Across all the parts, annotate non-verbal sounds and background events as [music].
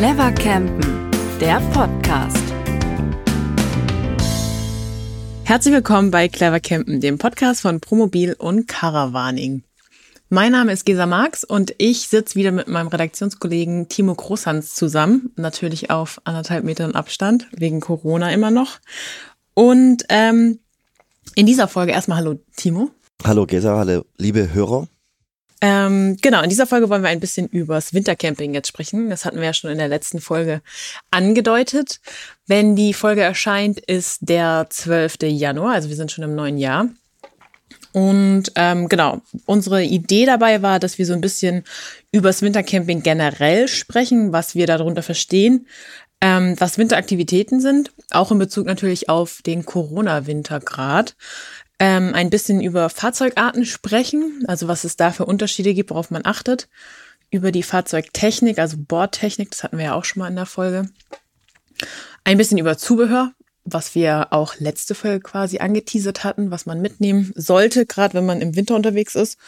Clever Campen, der Podcast. Herzlich willkommen bei Clever Campen, dem Podcast von Promobil und Caravaning. Mein Name ist Gesa Marx und ich sitze wieder mit meinem Redaktionskollegen Timo Großhans zusammen, natürlich auf anderthalb Metern Abstand, wegen Corona immer noch. Und ähm, in dieser Folge erstmal Hallo Timo. Hallo Gesa, hallo liebe Hörer. Ähm, genau, in dieser Folge wollen wir ein bisschen übers Wintercamping jetzt sprechen. Das hatten wir ja schon in der letzten Folge angedeutet. Wenn die Folge erscheint, ist der 12. Januar, also wir sind schon im neuen Jahr. Und ähm, genau, unsere Idee dabei war, dass wir so ein bisschen übers Wintercamping generell sprechen, was wir darunter verstehen, ähm, was Winteraktivitäten sind, auch in Bezug natürlich auf den Corona-Wintergrad ähm, ein bisschen über Fahrzeugarten sprechen, also was es da für Unterschiede gibt, worauf man achtet, über die Fahrzeugtechnik, also Bordtechnik, das hatten wir ja auch schon mal in der Folge. Ein bisschen über Zubehör, was wir auch letzte Folge quasi angeteasert hatten, was man mitnehmen sollte, gerade wenn man im Winter unterwegs ist.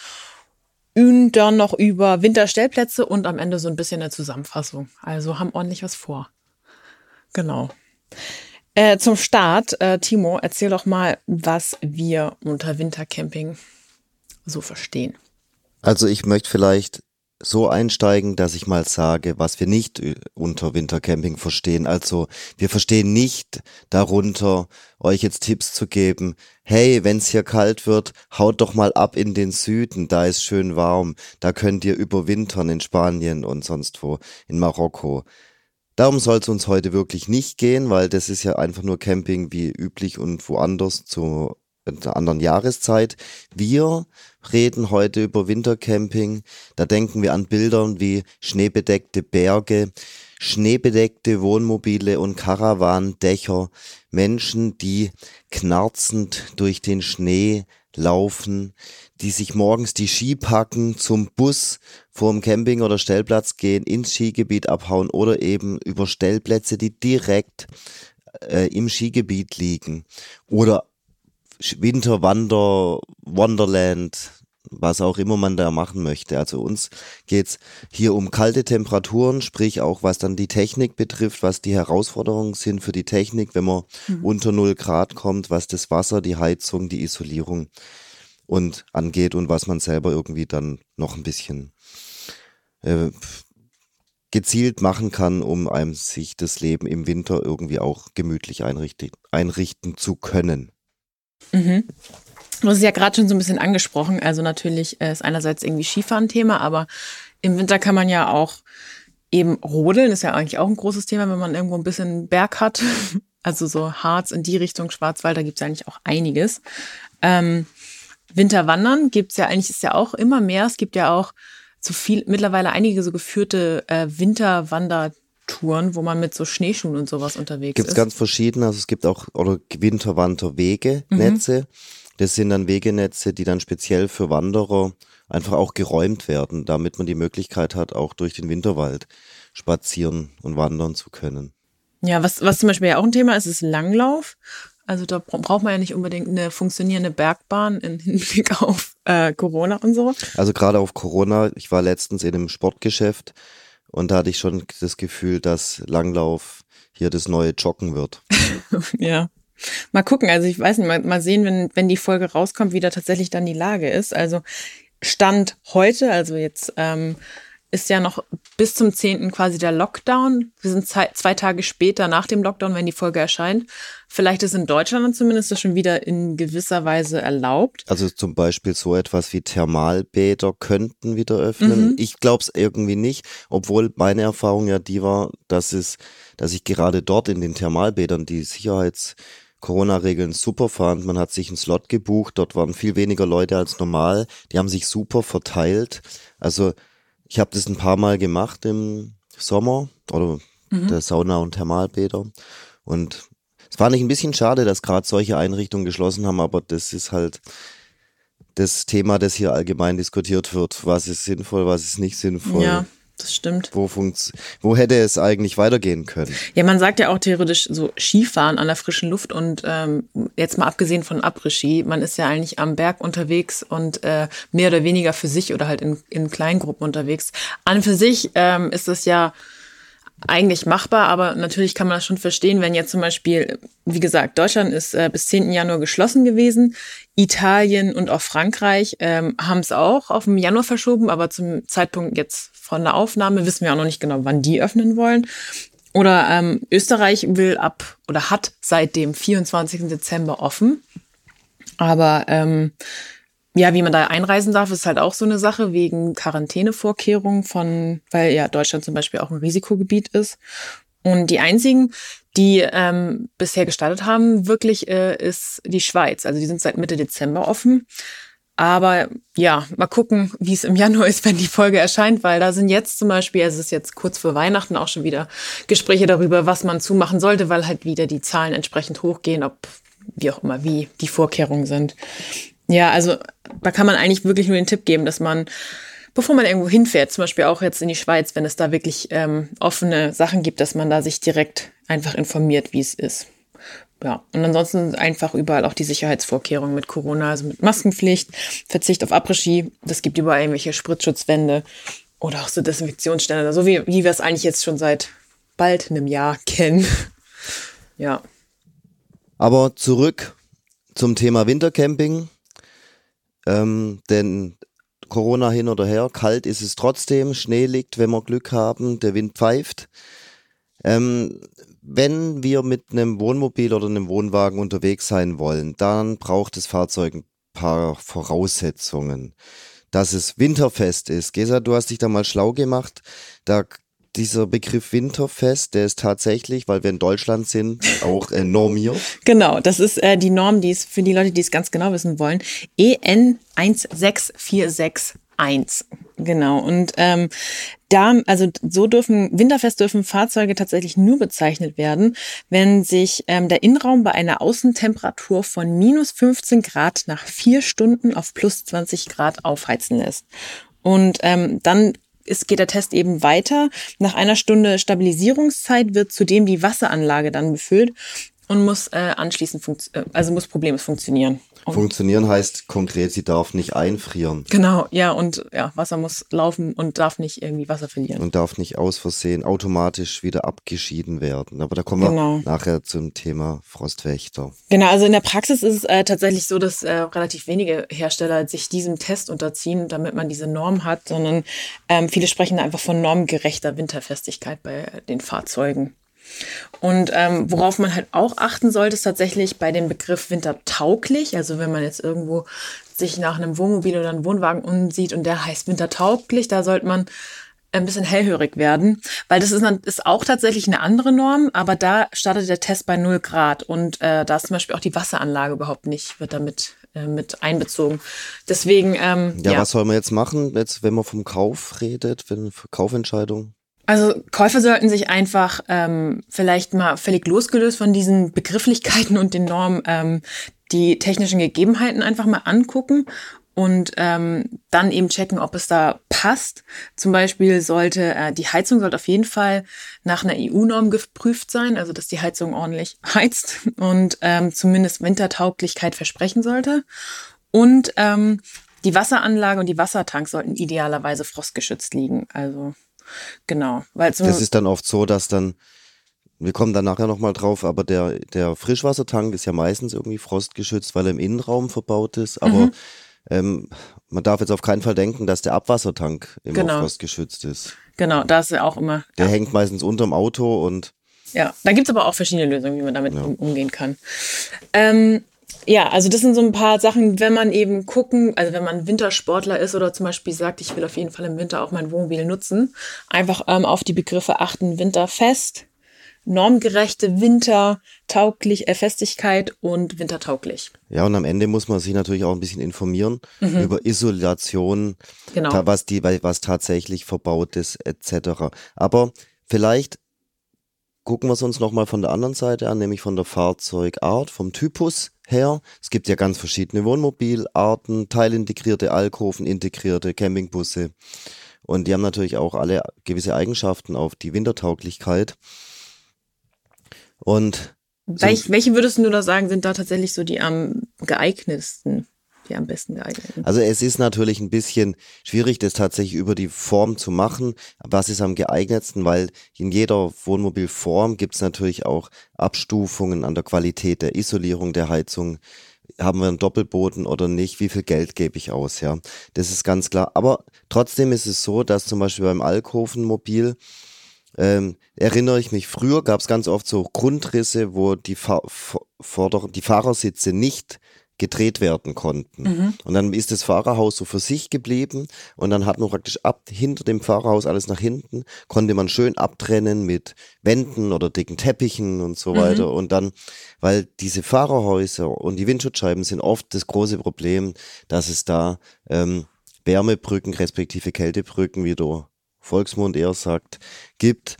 Und dann noch über Winterstellplätze und am Ende so ein bisschen eine Zusammenfassung. Also haben ordentlich was vor. Genau. Äh, zum Start, äh, Timo, erzähl doch mal, was wir unter Wintercamping so verstehen. Also ich möchte vielleicht so einsteigen, dass ich mal sage, was wir nicht äh, unter Wintercamping verstehen. Also wir verstehen nicht darunter, euch jetzt Tipps zu geben. Hey, wenn's hier kalt wird, haut doch mal ab in den Süden, da ist schön warm. Da könnt ihr überwintern in Spanien und sonst wo, in Marokko. Darum soll es uns heute wirklich nicht gehen, weil das ist ja einfach nur Camping wie üblich und woanders zu einer anderen Jahreszeit. Wir reden heute über Wintercamping. Da denken wir an Bildern wie schneebedeckte Berge, schneebedeckte Wohnmobile und Karawandächer, Menschen, die knarzend durch den Schnee laufen, die sich morgens die Ski packen, zum Bus vorm Camping oder Stellplatz gehen, ins Skigebiet abhauen oder eben über Stellplätze, die direkt äh, im Skigebiet liegen. Oder Winterwander, Wonderland, was auch immer man da machen möchte. Also uns geht's hier um kalte Temperaturen, sprich auch was dann die Technik betrifft, was die Herausforderungen sind für die Technik, wenn man mhm. unter null Grad kommt, was das Wasser, die Heizung, die Isolierung und angeht und was man selber irgendwie dann noch ein bisschen äh, gezielt machen kann, um einem sich das Leben im Winter irgendwie auch gemütlich einrichten, einrichten zu können. Mhm. Du hast es ja gerade schon so ein bisschen angesprochen. Also natürlich ist einerseits irgendwie Skifahren Thema, aber im Winter kann man ja auch eben rodeln. Ist ja eigentlich auch ein großes Thema, wenn man irgendwo ein bisschen Berg hat. [laughs] Also so Harz in die Richtung, Schwarzwald, da gibt es ja eigentlich auch einiges. Ähm, Winterwandern gibt's ja eigentlich, ist ja auch immer mehr. Es gibt ja auch so viel, mittlerweile einige so geführte äh, Winterwandertouren, wo man mit so Schneeschuhen und sowas unterwegs gibt's ist. Gibt ganz verschiedene, also es gibt auch oder Winterwanderwege, Netze. Mhm. Das sind dann Wegenetze, die dann speziell für Wanderer einfach auch geräumt werden, damit man die Möglichkeit hat, auch durch den Winterwald spazieren und wandern zu können. Ja, was, was zum Beispiel ja auch ein Thema ist, ist Langlauf. Also da braucht man ja nicht unbedingt eine funktionierende Bergbahn im Hinblick [laughs] auf äh, Corona und so. Also gerade auf Corona, ich war letztens in einem Sportgeschäft und da hatte ich schon das Gefühl, dass Langlauf hier das neue Joggen wird. [laughs] ja. Mal gucken, also ich weiß nicht, mal, mal sehen, wenn, wenn die Folge rauskommt, wie da tatsächlich dann die Lage ist. Also Stand heute, also jetzt ähm, ist ja noch bis zum 10. quasi der Lockdown. Wir sind zwei, zwei, Tage später nach dem Lockdown, wenn die Folge erscheint. Vielleicht ist in Deutschland dann zumindest das schon wieder in gewisser Weise erlaubt. Also zum Beispiel so etwas wie Thermalbäder könnten wieder öffnen. Mhm. Ich glaube es irgendwie nicht, obwohl meine Erfahrung ja die war, dass es, dass ich gerade dort in den Thermalbädern die Sicherheits Corona-Regeln super fand. Man hat sich einen Slot gebucht, dort waren viel weniger Leute als normal. Die haben sich super verteilt. Also ich habe das ein paar Mal gemacht im Sommer oder mhm. der Sauna und Thermalbäder. Und es war nicht ein bisschen schade, dass gerade solche Einrichtungen geschlossen haben, aber das ist halt das Thema, das hier allgemein diskutiert wird. Was ist sinnvoll, was ist nicht sinnvoll. Ja. Das stimmt. Wo, wo hätte es eigentlich weitergehen können? Ja, man sagt ja auch theoretisch so Skifahren an der frischen Luft und ähm, jetzt mal abgesehen von Après-Ski, man ist ja eigentlich am Berg unterwegs und äh, mehr oder weniger für sich oder halt in, in Kleingruppen unterwegs. An für sich ähm, ist das ja eigentlich machbar, aber natürlich kann man das schon verstehen, wenn jetzt zum Beispiel, wie gesagt, Deutschland ist äh, bis 10. Januar geschlossen gewesen, Italien und auch Frankreich ähm, haben es auch auf den Januar verschoben, aber zum Zeitpunkt jetzt von der Aufnahme wissen wir auch noch nicht genau, wann die öffnen wollen. Oder ähm, Österreich will ab oder hat seit dem 24. Dezember offen. Aber ähm, ja, wie man da einreisen darf, ist halt auch so eine Sache wegen Quarantänevorkehrungen von, weil ja Deutschland zum Beispiel auch ein Risikogebiet ist. Und die einzigen, die ähm, bisher gestartet haben, wirklich äh, ist die Schweiz. Also die sind seit Mitte Dezember offen. Aber ja, mal gucken, wie es im Januar ist, [laughs] wenn die Folge erscheint, weil da sind jetzt zum Beispiel, es ist jetzt kurz vor Weihnachten auch schon wieder Gespräche darüber, was man zumachen sollte, weil halt wieder die Zahlen entsprechend hochgehen, ob wie auch immer, wie die Vorkehrungen sind. Ja, also da kann man eigentlich wirklich nur den Tipp geben, dass man, bevor man irgendwo hinfährt, zum Beispiel auch jetzt in die Schweiz, wenn es da wirklich ähm, offene Sachen gibt, dass man da sich direkt einfach informiert, wie es ist. Ja, und ansonsten einfach überall auch die Sicherheitsvorkehrungen mit Corona, also mit Maskenpflicht, Verzicht auf Après-Ski, das gibt überall irgendwelche Spritzschutzwände oder auch so Desinfektionsstände, so wie, wie wir es eigentlich jetzt schon seit bald einem Jahr kennen. [laughs] ja. Aber zurück zum Thema Wintercamping. Ähm, denn Corona hin oder her, kalt ist es trotzdem, Schnee liegt, wenn wir Glück haben, der Wind pfeift. Ähm, wenn wir mit einem Wohnmobil oder einem Wohnwagen unterwegs sein wollen, dann braucht das Fahrzeug ein paar Voraussetzungen. Dass es winterfest ist. Gesa, du hast dich da mal schlau gemacht. Da dieser Begriff Winterfest, der ist tatsächlich, weil wir in Deutschland sind, auch äh, normiert. Genau, das ist äh, die Norm, die ist für die Leute, die es ganz genau wissen wollen, EN 16461. Genau. Und ähm, da, also so dürfen, winterfest dürfen Fahrzeuge tatsächlich nur bezeichnet werden, wenn sich ähm, der Innenraum bei einer Außentemperatur von minus 15 Grad nach vier Stunden auf plus 20 Grad aufheizen lässt. Und ähm, dann ist, geht der Test eben weiter. Nach einer Stunde Stabilisierungszeit wird zudem die Wasseranlage dann befüllt und muss äh, anschließend, äh, also muss problemlos funktionieren. Und funktionieren heißt konkret, sie darf nicht einfrieren. Genau, ja, und ja, Wasser muss laufen und darf nicht irgendwie Wasser verlieren. Und darf nicht aus Versehen automatisch wieder abgeschieden werden. Aber da kommen genau. wir nachher zum Thema Frostwächter. Genau, also in der Praxis ist es äh, tatsächlich so, dass äh, relativ wenige Hersteller sich diesem Test unterziehen, damit man diese Norm hat, sondern ähm, viele sprechen einfach von normgerechter Winterfestigkeit bei den Fahrzeugen. Und ähm, worauf man halt auch achten sollte, ist tatsächlich bei dem Begriff wintertauglich. Also wenn man jetzt irgendwo sich nach einem Wohnmobil oder einem Wohnwagen umsieht und der heißt wintertauglich, da sollte man ein bisschen hellhörig werden, weil das ist, ist auch tatsächlich eine andere Norm, aber da startet der Test bei 0 Grad und äh, da ist zum Beispiel auch die Wasseranlage überhaupt nicht, wird damit äh, mit einbezogen. Deswegen, ähm, ja, ja, was soll man jetzt machen, jetzt, wenn man vom Kauf redet, wenn Kaufentscheidung? Also Käufer sollten sich einfach ähm, vielleicht mal völlig losgelöst von diesen Begrifflichkeiten und den Normen ähm, die technischen Gegebenheiten einfach mal angucken und ähm, dann eben checken, ob es da passt. Zum Beispiel sollte äh, die Heizung sollte auf jeden Fall nach einer EU-Norm geprüft sein, also dass die Heizung ordentlich heizt und ähm, zumindest Wintertauglichkeit versprechen sollte. Und ähm, die Wasseranlage und die Wassertanks sollten idealerweise frostgeschützt liegen. Also Genau. Weil das ist dann oft so, dass dann, wir kommen dann nachher nochmal drauf, aber der, der Frischwassertank ist ja meistens irgendwie frostgeschützt, weil er im Innenraum verbaut ist. Aber mhm. ähm, man darf jetzt auf keinen Fall denken, dass der Abwassertank immer genau. frostgeschützt ist. Genau, da ist er auch immer. Der ja. hängt meistens unterm Auto und. Ja, da gibt's aber auch verschiedene Lösungen, wie man damit ja. umgehen kann. Ähm, ja, also das sind so ein paar Sachen, wenn man eben gucken, also wenn man Wintersportler ist oder zum Beispiel sagt, ich will auf jeden Fall im Winter auch mein Wohnmobil nutzen, einfach ähm, auf die Begriffe achten, winterfest, normgerechte Wintertauglich, äh, Festigkeit und wintertauglich. Ja, und am Ende muss man sich natürlich auch ein bisschen informieren mhm. über Isolation, genau. was die, was tatsächlich verbaut ist, etc. Aber vielleicht gucken wir es uns nochmal von der anderen Seite an, nämlich von der Fahrzeugart, vom Typus her. Es gibt ja ganz verschiedene Wohnmobilarten, teilintegrierte Alkoven, integrierte Campingbusse. Und die haben natürlich auch alle gewisse Eigenschaften auf die Wintertauglichkeit. Und Welch, welche würdest du da sagen, sind da tatsächlich so die am geeignetsten? Die am besten geeignet sind. Also es ist natürlich ein bisschen schwierig, das tatsächlich über die Form zu machen. Was ist am geeignetsten? Weil in jeder Wohnmobilform gibt es natürlich auch Abstufungen an der Qualität der Isolierung der Heizung. Haben wir einen Doppelboden oder nicht? Wie viel Geld gebe ich aus? Ja, das ist ganz klar. Aber trotzdem ist es so, dass zum Beispiel beim Alkovenmobil ähm, erinnere ich mich, früher gab es ganz oft so Grundrisse, wo die, Vorder die Fahrersitze nicht gedreht werden konnten. Mhm. Und dann ist das Fahrerhaus so für sich geblieben und dann hat man praktisch ab hinter dem Fahrerhaus alles nach hinten, konnte man schön abtrennen mit Wänden oder dicken Teppichen und so mhm. weiter. Und dann, weil diese Fahrerhäuser und die Windschutzscheiben sind oft das große Problem, dass es da ähm, Wärmebrücken respektive Kältebrücken, wie der Volksmund eher sagt, gibt.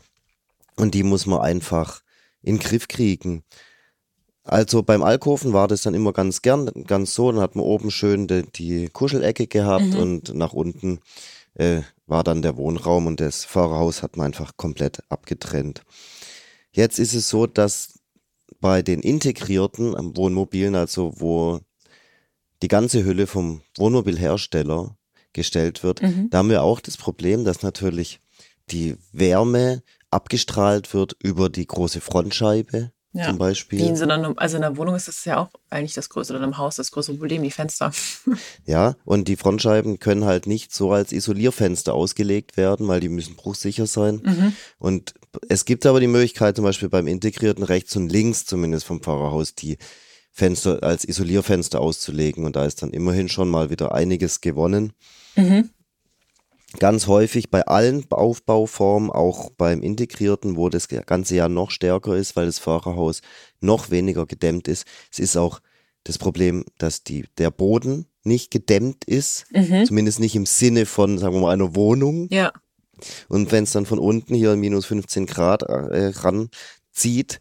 Und die muss man einfach in den Griff kriegen. Also beim Alkoven war das dann immer ganz gern, ganz so. Dann hat man oben schön die, die Kuschelecke gehabt mhm. und nach unten äh, war dann der Wohnraum und das Fahrerhaus hat man einfach komplett abgetrennt. Jetzt ist es so, dass bei den integrierten Wohnmobilen, also wo die ganze Hülle vom Wohnmobilhersteller gestellt wird, mhm. da haben wir auch das Problem, dass natürlich die Wärme abgestrahlt wird über die große Frontscheibe ja. zum Beispiel. Wie in so einer, also in der Wohnung ist das ja auch eigentlich das größte, oder im Haus das größte Problem, die Fenster. [laughs] ja, und die Frontscheiben können halt nicht so als Isolierfenster ausgelegt werden, weil die müssen bruchsicher sein. Mhm. Und es gibt aber die Möglichkeit, zum Beispiel beim integrierten rechts und links zumindest vom Fahrerhaus, die Fenster als Isolierfenster auszulegen. Und da ist dann immerhin schon mal wieder einiges gewonnen. Mhm ganz häufig bei allen Aufbauformen, auch beim integrierten, wo das ganze Jahr noch stärker ist, weil das Fahrerhaus noch weniger gedämmt ist. Es ist auch das Problem, dass die, der Boden nicht gedämmt ist, mhm. zumindest nicht im Sinne von, sagen wir mal, einer Wohnung. Ja. Und wenn es dann von unten hier minus 15 Grad äh, ranzieht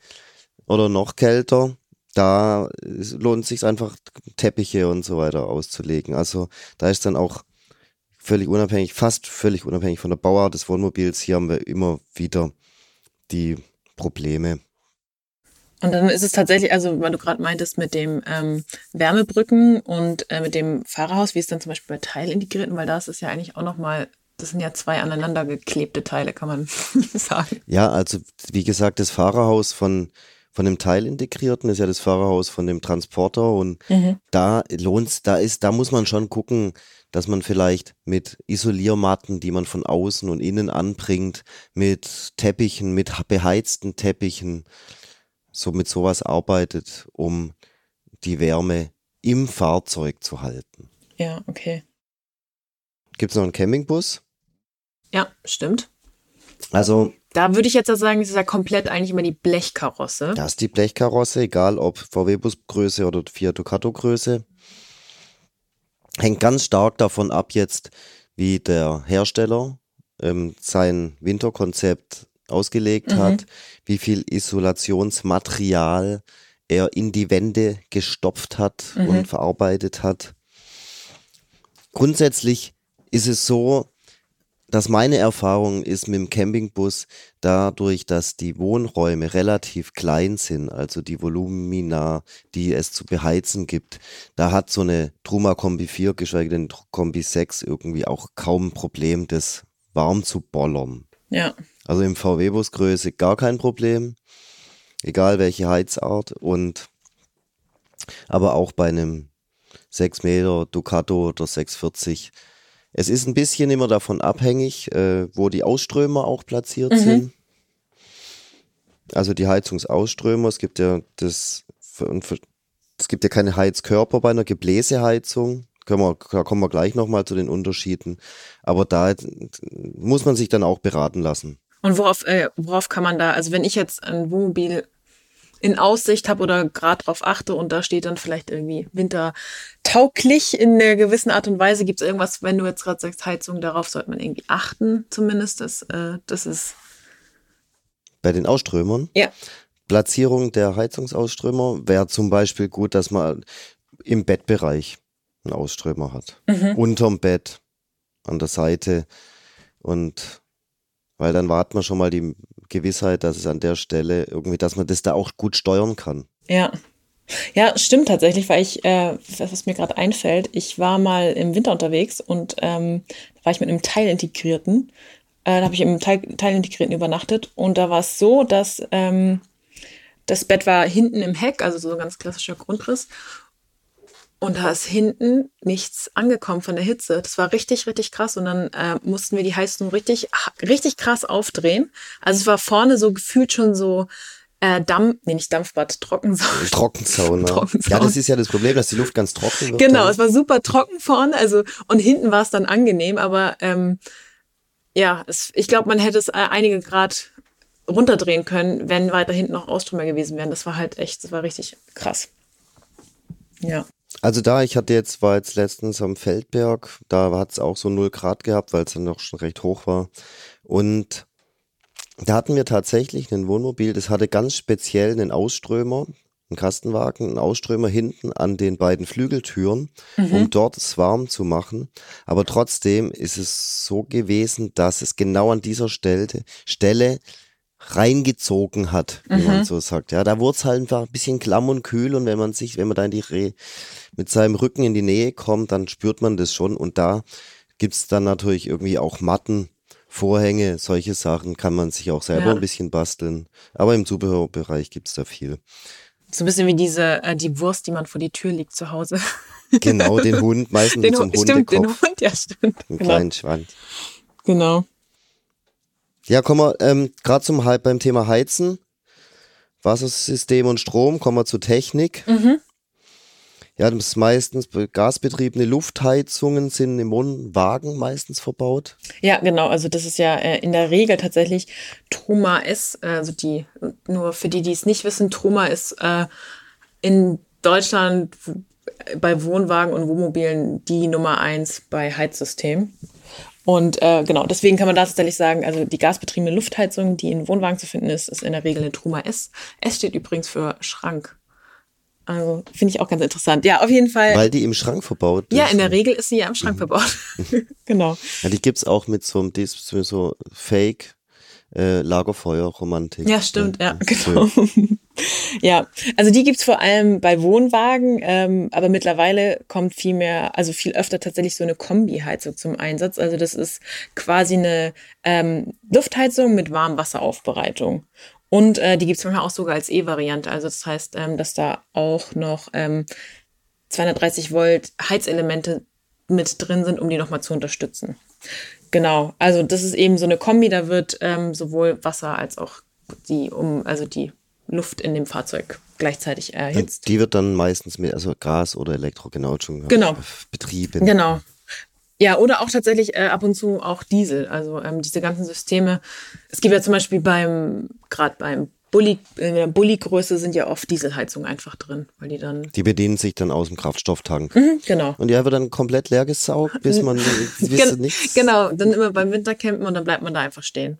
oder noch kälter, da lohnt es sich einfach Teppiche und so weiter auszulegen. Also da ist dann auch völlig unabhängig, fast völlig unabhängig von der Bauart des Wohnmobils, hier haben wir immer wieder die Probleme. Und dann ist es tatsächlich, also weil du gerade meintest mit dem ähm, Wärmebrücken und äh, mit dem Fahrerhaus, wie ist dann zum Beispiel bei Teilintegrierten, weil da ist es ja eigentlich auch nochmal, das sind ja zwei aneinander geklebte Teile, kann man [laughs] sagen. Ja, also wie gesagt, das Fahrerhaus von von dem Teilintegrierten ist ja das Fahrerhaus von dem Transporter und mhm. da lohnt da ist, da muss man schon gucken, dass man vielleicht mit Isoliermatten, die man von außen und innen anbringt, mit Teppichen, mit beheizten Teppichen, so mit sowas arbeitet, um die Wärme im Fahrzeug zu halten. Ja, okay. Gibt es noch einen Campingbus? Ja, stimmt. Also. Da würde ich jetzt sagen, das ist ja komplett eigentlich immer die Blechkarosse. Das ist die Blechkarosse, egal ob VW-Bus-Größe oder Fiat Ducato-Größe. Hängt ganz stark davon ab jetzt, wie der Hersteller ähm, sein Winterkonzept ausgelegt mhm. hat, wie viel Isolationsmaterial er in die Wände gestopft hat mhm. und verarbeitet hat. Grundsätzlich ist es so, dass meine Erfahrung ist mit dem Campingbus dadurch, dass die Wohnräume relativ klein sind, also die Volumina, die es zu beheizen gibt, da hat so eine Truma Kombi 4, geschweige denn Kombi 6 irgendwie auch kaum ein Problem, das warm zu bollern. Ja. Also im VW-Bus-Größe gar kein Problem, egal welche Heizart und aber auch bei einem 6 Meter Ducato oder 640 es ist ein bisschen immer davon abhängig, äh, wo die Ausströmer auch platziert mhm. sind. Also die Heizungsausströmer, es gibt ja das, es gibt ja keine Heizkörper bei einer Gebläseheizung. Können wir, da kommen wir gleich nochmal zu den Unterschieden. Aber da muss man sich dann auch beraten lassen. Und worauf, äh, worauf kann man da, also wenn ich jetzt ein Wohnmobil in Aussicht habe oder gerade drauf achte und da steht dann vielleicht irgendwie wintertauglich in einer gewissen Art und Weise. Gibt es irgendwas, wenn du jetzt gerade sagst Heizung, darauf sollte man irgendwie achten, zumindest. Das, äh, das ist. Bei den Ausströmern? Ja. Platzierung der Heizungsausströmer wäre zum Beispiel gut, dass man im Bettbereich einen Ausströmer hat. Mhm. Unterm Bett, an der Seite und weil dann warten wir schon mal die Gewissheit, dass es an der Stelle irgendwie, dass man das da auch gut steuern kann. Ja. Ja, stimmt tatsächlich, weil ich, äh, was mir gerade einfällt, ich war mal im Winter unterwegs und ähm, da war ich mit einem Teilintegrierten. Äh, da habe ich im Teil, Teilintegrierten übernachtet und da war es so, dass ähm, das Bett war hinten im Heck, also so ein ganz klassischer Grundriss. Und da ist hinten nichts angekommen von der Hitze. Das war richtig, richtig krass. Und dann äh, mussten wir die Heizung richtig, richtig krass aufdrehen. Also es war vorne so gefühlt schon so äh, Dampf, nee, nicht Dampfbad, [laughs] Trockensauna. Trockensauna. Trockensauna. Ja, das ist ja das Problem, dass die Luft ganz trocken wird. Genau, dann. es war super trocken vorne, also und hinten war es dann angenehm, aber ähm, ja, es, ich glaube, man hätte es äh, einige Grad runterdrehen können, wenn weiter hinten noch Austrümmer gewesen wären. Das war halt echt, das war richtig krass. Ja. Also da, ich hatte jetzt, war jetzt letztens am Feldberg, da hat es auch so 0 Grad gehabt, weil es dann noch schon recht hoch war. Und da hatten wir tatsächlich ein Wohnmobil, das hatte ganz speziell einen Ausströmer, einen Kastenwagen, einen Ausströmer hinten an den beiden Flügeltüren, mhm. um dort es warm zu machen. Aber trotzdem ist es so gewesen, dass es genau an dieser Stelle, Stelle reingezogen hat, wie mhm. man so sagt. Ja, da wurde es halt einfach ein bisschen klamm und kühl und wenn man sich, wenn man da in die Re mit seinem Rücken in die Nähe kommt, dann spürt man das schon und da gibt's dann natürlich irgendwie auch Matten, Vorhänge, solche Sachen kann man sich auch selber ja. ein bisschen basteln. Aber im Zubehörbereich gibt's da viel. So ein bisschen wie diese, äh, die Wurst, die man vor die Tür liegt zu Hause. [laughs] Genau, den Hund, meistens den, zum Stimmt, den Hund, ja, stimmt. Einen genau. kleinen Schwanz. Genau. Ja, kommen wir ähm, gerade zum beim Thema Heizen, Wassersystem und Strom, kommen wir zur Technik. Mhm. Ja, das ist meistens gasbetriebene Luftheizungen sind im Wohnwagen meistens verbaut. Ja, genau. Also das ist ja äh, in der Regel tatsächlich Truma S. Also die, nur für die, die es nicht wissen, Truma ist äh, in Deutschland bei Wohnwagen und Wohnmobilen die Nummer eins bei Heizsystemen. Und äh, genau, deswegen kann man da tatsächlich sagen, also die gasbetriebene Luftheizung, die in Wohnwagen zu finden ist, ist in der Regel eine Truma S. S steht übrigens für Schrank. Also finde ich auch ganz interessant. Ja, auf jeden Fall. Weil die im Schrank verbaut ist. Ja, in der Regel ist sie ja im Schrank mhm. verbaut. [laughs] [laughs] genau. Ja, die gibt's auch mit so einem so Fake äh, Lagerfeuer-Romantik. Ja, stimmt, ja, ja genau. [laughs] ja, also die gibt's vor allem bei Wohnwagen, ähm, aber mittlerweile kommt viel mehr, also viel öfter tatsächlich so eine Kombi-Heizung zum Einsatz. Also das ist quasi eine ähm, Luftheizung mit Warmwasseraufbereitung. Und äh, die gibt's manchmal auch sogar als E-Variante. Also das heißt, ähm, dass da auch noch ähm, 230 Volt Heizelemente mit drin sind, um die nochmal zu unterstützen. Genau, also das ist eben so eine Kombi, da wird ähm, sowohl Wasser als auch die um, also die Luft in dem Fahrzeug gleichzeitig erhitzt. Die wird dann meistens mit also Gas oder Elektro genau schon genau. betrieben. Genau. Ja, oder auch tatsächlich äh, ab und zu auch Diesel. Also ähm, diese ganzen Systeme. Es gibt ja zum Beispiel beim, gerade beim Bulli, in der Bulli-Größe sind ja oft Dieselheizungen einfach drin, weil die dann. Die bedienen sich dann aus dem Kraftstofftank. Mhm, genau. Und die wird dann komplett leer gesaugt, bis man [laughs] Gen nichts. Genau, dann immer beim Wintercampen und dann bleibt man da einfach stehen.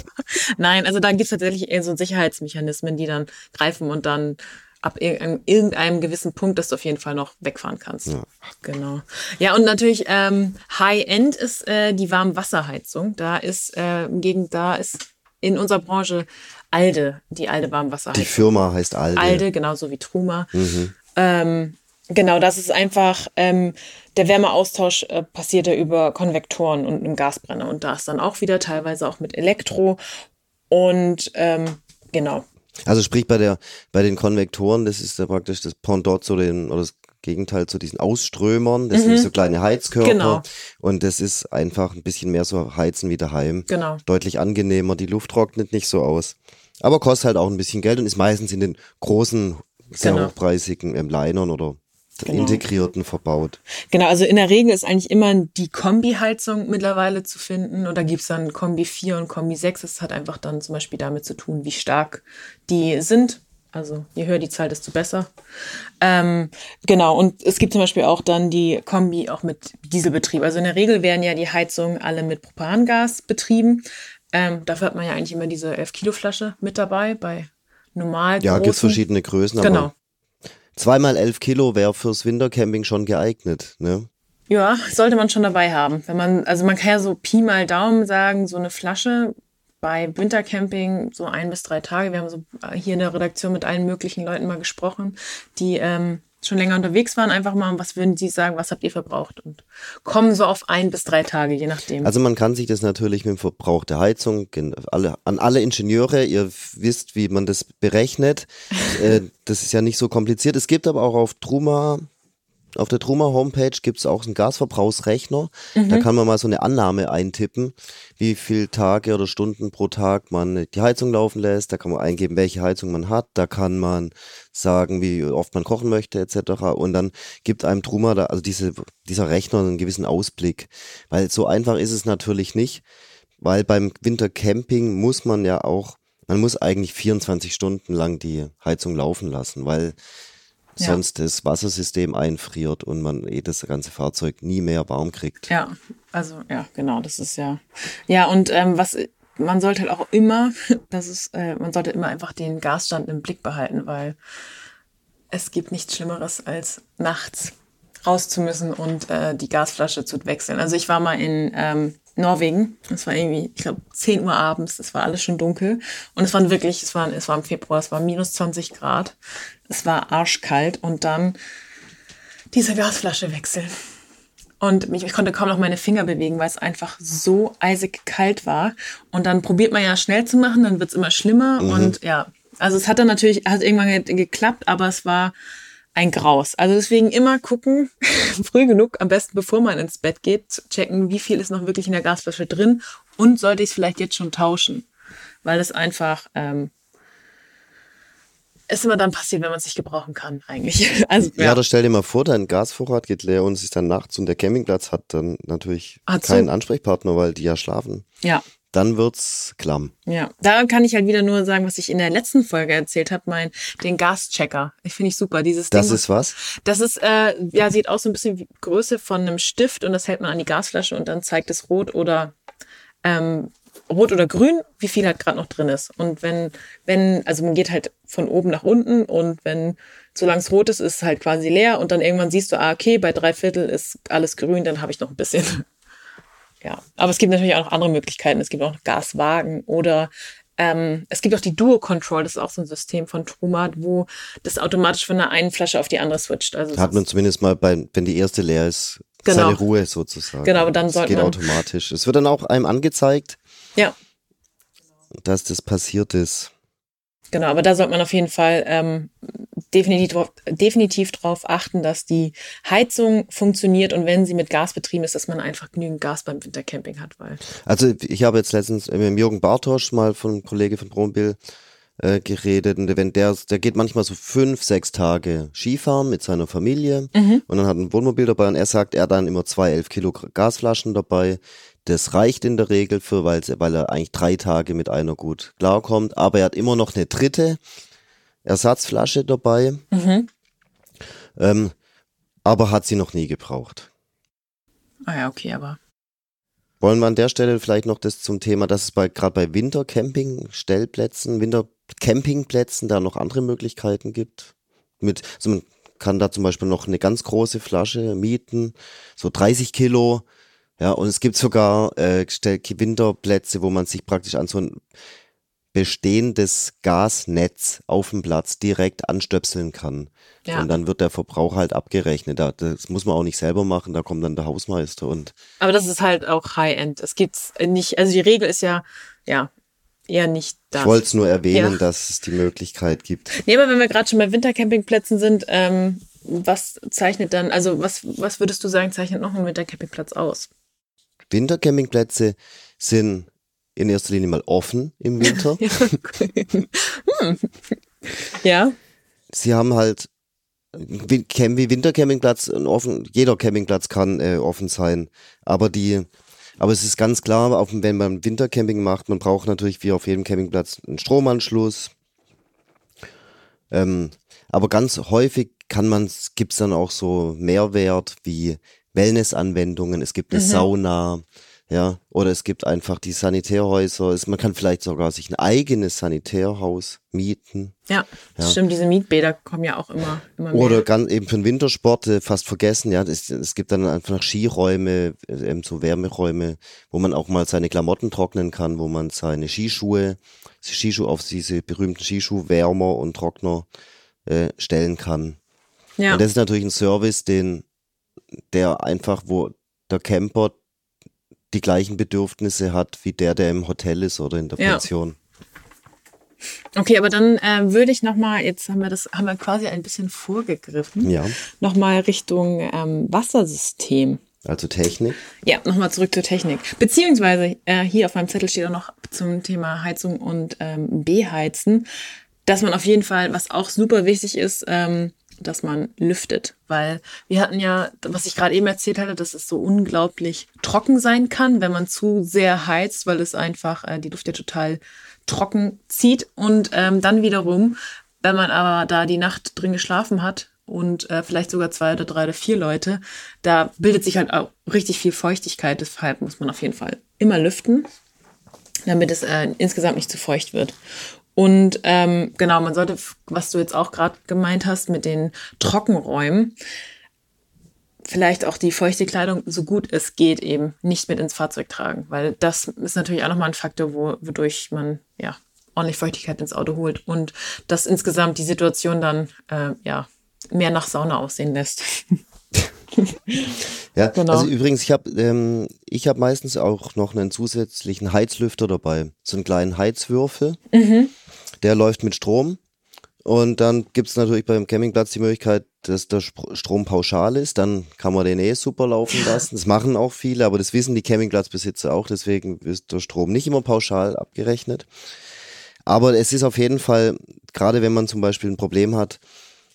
[laughs] Nein, also da gibt es tatsächlich eher so Sicherheitsmechanismen, die dann greifen und dann ab irgendeinem, irgendeinem gewissen Punkt, dass du auf jeden Fall noch wegfahren kannst. Ja. Genau. Ja, und natürlich ähm, High-End ist äh, die Warmwasserheizung. Da ist äh, gegen da ist in unserer Branche Alde, die Alde Warmwasserheizung. Die Firma heißt Alde. Alde, genauso wie Truma. Mhm. Ähm, genau, das ist einfach, ähm, der Wärmeaustausch äh, passiert ja über Konvektoren und einem Gasbrenner. Und da ist dann auch wieder teilweise auch mit Elektro. Und ähm, genau. Also sprich bei der bei den Konvektoren, das ist ja praktisch das Pendant zu den oder das Gegenteil zu diesen Ausströmern. Das mhm. sind so kleine Heizkörper. Genau. Und das ist einfach ein bisschen mehr so heizen wie daheim. Genau. Deutlich angenehmer. Die Luft trocknet nicht so aus. Aber kostet halt auch ein bisschen Geld und ist meistens in den großen, sehr genau. hochpreisigen ähm, Linern oder genau. integrierten verbaut. Genau, also in der Regel ist eigentlich immer die Kombi-Heizung mittlerweile zu finden. Und da gibt es dann Kombi 4 und Kombi 6. Das hat einfach dann zum Beispiel damit zu tun, wie stark die sind. Also je höher die Zahl, desto besser. Ähm, genau, und es gibt zum Beispiel auch dann die Kombi auch mit Dieselbetrieb. Also in der Regel werden ja die Heizungen alle mit Propangas betrieben. Ähm, dafür hat man ja eigentlich immer diese 11 Kilo Flasche mit dabei bei normal. Ja, gibt es verschiedene Größen. Genau. Zweimal 11 Kilo wäre fürs Wintercamping schon geeignet, ne? Ja, sollte man schon dabei haben. Wenn man, also man kann ja so Pi mal Daumen sagen, so eine Flasche bei Wintercamping so ein bis drei Tage. Wir haben so hier in der Redaktion mit allen möglichen Leuten mal gesprochen, die ähm, schon länger unterwegs waren, einfach mal, was würden Sie sagen, was habt ihr verbraucht? Und kommen so auf ein bis drei Tage, je nachdem. Also man kann sich das natürlich mit dem Verbrauch der Heizung, alle, an alle Ingenieure, ihr wisst, wie man das berechnet. [laughs] äh, das ist ja nicht so kompliziert. Es gibt aber auch auf Truma auf der Truma Homepage gibt es auch einen Gasverbrauchsrechner. Mhm. Da kann man mal so eine Annahme eintippen, wie viele Tage oder Stunden pro Tag man die Heizung laufen lässt. Da kann man eingeben, welche Heizung man hat. Da kann man sagen, wie oft man kochen möchte etc. Und dann gibt einem Truma, da, also diese, dieser Rechner einen gewissen Ausblick. Weil so einfach ist es natürlich nicht, weil beim Wintercamping muss man ja auch, man muss eigentlich 24 Stunden lang die Heizung laufen lassen, weil ja. sonst das Wassersystem einfriert und man eh das ganze Fahrzeug nie mehr warm kriegt. Ja, also ja, genau, das ist ja. Ja, und ähm, was man sollte halt auch immer, [laughs] das ist, äh, man sollte immer einfach den Gasstand im Blick behalten, weil es gibt nichts Schlimmeres als nachts raus zu müssen und äh, die Gasflasche zu wechseln. Also ich war mal in ähm, Norwegen. Es war irgendwie, ich glaube, 10 Uhr abends, es war alles schon dunkel. Und es waren wirklich, es war, es war im Februar, es war minus 20 Grad. Es war arschkalt und dann diese Gasflasche wechseln. Und ich konnte kaum noch meine Finger bewegen, weil es einfach so eisig kalt war. Und dann probiert man ja schnell zu machen, dann wird es immer schlimmer. Mhm. Und ja, also es hat dann natürlich, hat irgendwann geklappt, aber es war ein Graus. Also deswegen immer gucken, [laughs] früh genug, am besten bevor man ins Bett geht, checken, wie viel ist noch wirklich in der Gasflasche drin und sollte ich es vielleicht jetzt schon tauschen, weil es einfach ähm, ist immer dann passiert, wenn man es nicht gebrauchen kann, eigentlich. [laughs] Also, ja. ja, da stell dir mal vor, dein Gasvorrat geht leer und es ist dann nachts und der Campingplatz hat dann natürlich hat keinen so. Ansprechpartner, weil die ja schlafen. Ja dann wird's klamm. Ja, da kann ich halt wieder nur sagen, was ich in der letzten Folge erzählt habe, mein den Gaschecker. Ich finde ich super. Dieses Das Ding, ist was? Das ist äh, ja sieht aus so ein bisschen wie Größe von einem Stift und das hält man an die Gasflasche und dann zeigt es rot oder ähm, rot oder grün, wie viel halt gerade noch drin ist. Und wenn wenn also man geht halt von oben nach unten und wenn solange es rot ist, ist es halt quasi leer und dann irgendwann siehst du, ah okay, bei drei Viertel ist alles grün, dann habe ich noch ein bisschen ja, aber es gibt natürlich auch noch andere Möglichkeiten. Es gibt auch Gaswagen oder ähm, es gibt auch die Duo Control, das ist auch so ein System von Trumat, wo das automatisch von der einen Flasche auf die andere switcht. Also hat man zumindest mal bei, wenn die erste leer ist, genau. seine Ruhe sozusagen. Genau, aber dann sollte geht man automatisch. Es wird dann auch einem angezeigt, ja. dass das passiert ist. Genau, aber da sollte man auf jeden Fall ähm, definitiv, definitiv darauf achten, dass die Heizung funktioniert und wenn sie mit Gas betrieben ist, dass man einfach genügend Gas beim Wintercamping hat. Weil also ich habe jetzt letztens mit Jürgen Bartosch mal von einem Kollege von Brombill äh, geredet und wenn der, der geht manchmal so fünf, sechs Tage Skifahren mit seiner Familie mhm. und dann hat ein Wohnmobil dabei und er sagt, er hat dann immer zwei elf Kilo Gasflaschen dabei. Das reicht in der Regel für, weil, weil er eigentlich drei Tage mit einer gut klarkommt, aber er hat immer noch eine dritte Ersatzflasche dabei, mhm. ähm, aber hat sie noch nie gebraucht. Ah ja, okay, aber. Wollen wir an der Stelle vielleicht noch das zum Thema, dass es bei gerade bei Wintercamping-Stellplätzen, Wintercampingplätzen da noch andere Möglichkeiten gibt? Mit, also man kann da zum Beispiel noch eine ganz große Flasche mieten, so 30 Kilo. Ja, und es gibt sogar äh, Winterplätze, wo man sich praktisch an so ein bestehendes Gasnetz auf dem Platz direkt anstöpseln kann. Ja. Und dann wird der Verbrauch halt abgerechnet. Das muss man auch nicht selber machen, da kommt dann der Hausmeister und. Aber das ist halt auch High-End. Es gibt's nicht, also die Regel ist ja, ja, eher nicht da. Ich wollte es nur erwähnen, ja. dass es die Möglichkeit gibt. Nee, aber wenn wir gerade schon bei Wintercampingplätzen sind, ähm, was zeichnet dann, also was, was würdest du sagen, zeichnet noch ein Wintercampingplatz aus? Wintercampingplätze sind in erster Linie mal offen im Winter. [laughs] hm. ja. Sie haben halt wie Wintercampingplatz offen, jeder Campingplatz kann äh, offen sein, aber die aber es ist ganz klar, wenn man Wintercamping macht, man braucht natürlich wie auf jedem Campingplatz einen Stromanschluss. Ähm, aber ganz häufig kann man, gibt es dann auch so Mehrwert wie Wellnessanwendungen, es gibt eine mhm. Sauna, Ja, oder es gibt einfach die Sanitärhäuser. Man kann vielleicht sogar sich ein eigenes Sanitärhaus mieten. Ja, Ja. stimmt. Diese Mietbäder kommen ja auch immer, immer mehr. Oder ganz eben für den Wintersport äh, fast vergessen, ja. Es, es gibt dann einfach Skiräume, äh, eben so Wärmeräume, wo man auch mal seine Klamotten trocknen kann, wo man seine Skischuhe, Skischuhe auf diese berühmten Skischuhwärmer und Trockner äh, stellen kann. ja. Und das ist natürlich ein Service, den der einfach, wo der Camper die gleichen Bedürfnisse hat wie der, der im Hotel ist oder in der Ja. Pension. Okay, aber dann äh, würde ich nochmal, jetzt haben wir das, haben wir quasi ein bisschen vorgegriffen, Ja, nochmal Richtung ähm, Wassersystem. also Technik. Ja, nochmal zurück zur Technik. Beziehungsweise äh, hier auf meinem Zettel steht auch noch zum Thema Heizung und ähm, Beheizen, dass man auf jeden Fall, was auch super wichtig ist, ähm, dass man lüftet. Weil wir hatten ja, was ich gerade eben erzählt hatte, dass es so unglaublich trocken sein kann, wenn man zu sehr heizt, weil es einfach äh, die Luft ja total trocken zieht. Und ähm, dann wiederum, wenn man aber da die Nacht drin geschlafen hat und äh, vielleicht sogar zwei oder drei oder vier Leute, da bildet sich halt auch richtig viel Feuchtigkeit. Deshalb muss man auf jeden Fall immer lüften, damit es äh, insgesamt nicht zu feucht wird. Und ähm, genau, man sollte, was du jetzt auch gerade gemeint hast mit den Trockenräumen, vielleicht auch die feuchte Kleidung so gut es geht eben nicht mit ins Fahrzeug tragen, weil das ist natürlich auch nochmal ein Faktor, wo, wodurch man ja ordentlich Feuchtigkeit ins Auto holt und das insgesamt die Situation dann äh, ja mehr nach Sauna aussehen lässt. [laughs] Ja, Genau. also übrigens, ich habe ähm, ich hab meistens auch noch einen zusätzlichen Heizlüfter dabei. So einen kleinen Heizwürfel. Der läuft mit Strom. Und dann gibt's natürlich beim Campingplatz die Möglichkeit, dass der Strom pauschal ist. Dann kann man den eh super laufen lassen. Das machen auch viele, aber das wissen die Campingplatzbesitzer auch. Deswegen ist der Strom nicht immer pauschal abgerechnet. Aber es ist auf jeden Fall, gerade wenn man zum Beispiel ein Problem hat,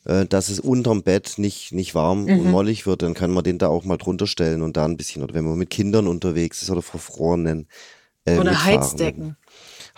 äh, dass es unterm Bett nicht, nicht warm Mhm. und mollig wird, dann kann man den da auch mal drunter stellen und da ein bisschen, oder wenn man mit Kindern unterwegs ist oder verfrorenen. Äh, Oder. Heizdecken.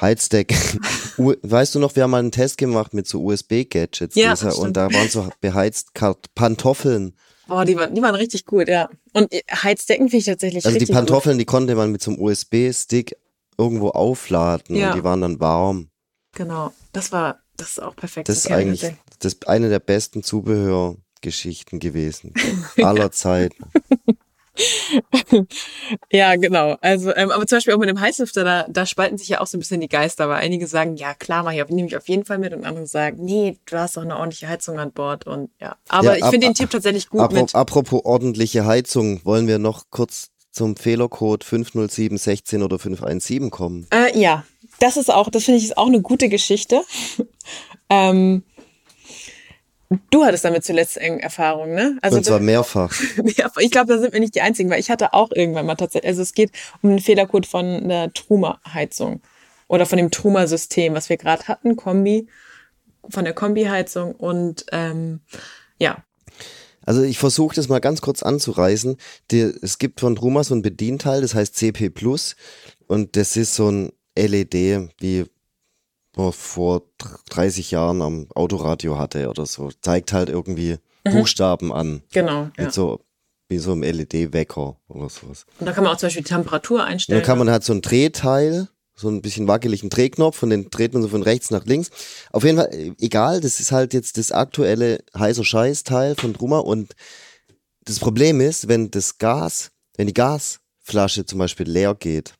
Heizdecken. [laughs] U- weißt du noch, wir haben mal einen Test gemacht mit so USB-Gadgets Ja, und da waren so beheizt Pantoffeln. Boah, die waren, die waren richtig gut, ja. Und äh, Heizdecken finde ich tatsächlich Also die richtig Pantoffeln, die konnte man mit so einem USB-Stick irgendwo aufladen Ja. und die waren dann warm. gut. Genau, das war, das ist auch perfekt. Das ist Okay, eigentlich okay. das ist eine der besten Zubehörgeschichten gewesen [laughs] aller Zeiten. [laughs] Ja, genau. Also, ähm, aber zum Beispiel auch mit dem Heißlüfter, da, da spalten sich ja auch so ein bisschen die Geister, weil einige sagen, ja klar, mach ich nehme ich auf jeden Fall mit und andere sagen, nee, du hast doch eine ordentliche Heizung an Bord und ja. Aber Ja, ich finde den Tipp tatsächlich gut Apro mit. apropos ordentliche Heizung, wollen wir noch kurz zum Fehlercode 50716 oder 517 kommen? Äh, ja, das ist auch, das finde ich ist auch eine gute Geschichte. [laughs] ähm, du hattest damit zuletzt eng Erfahrung, ne? Also und zwar [laughs] mehrfach. Ich glaube, da sind wir nicht die Einzigen, weil ich hatte auch irgendwann mal tatsächlich, also es geht um den Fehlercode von der Truma-Heizung oder von dem Truma-System, was wir gerade hatten, Kombi, von der Kombi-Heizung und ähm, ja, Also ich versuche das mal ganz kurz anzureißen. Die, es gibt von Truma so ein Bedienteil, das heißt CP Plus und das ist so ein LED, wie vor 30 Jahren am Autoradio hatte oder so. Zeigt halt irgendwie Buchstaben an. genau. Ja. Mit so, wie so einem LED-Wecker oder sowas. Und da kann man auch zum Beispiel die Temperatur Und einstellen. dann kann man halt so ein Drehteil, so ein bisschen wackeligen Drehknopf und den dreht man so von rechts nach links. Auf jeden Fall, äh, egal, das ist halt jetzt das aktuelle heißer Scheiß-Teil von Truma und das Problem ist, wenn das Gas, wenn die Gasflasche zum Beispiel leer geht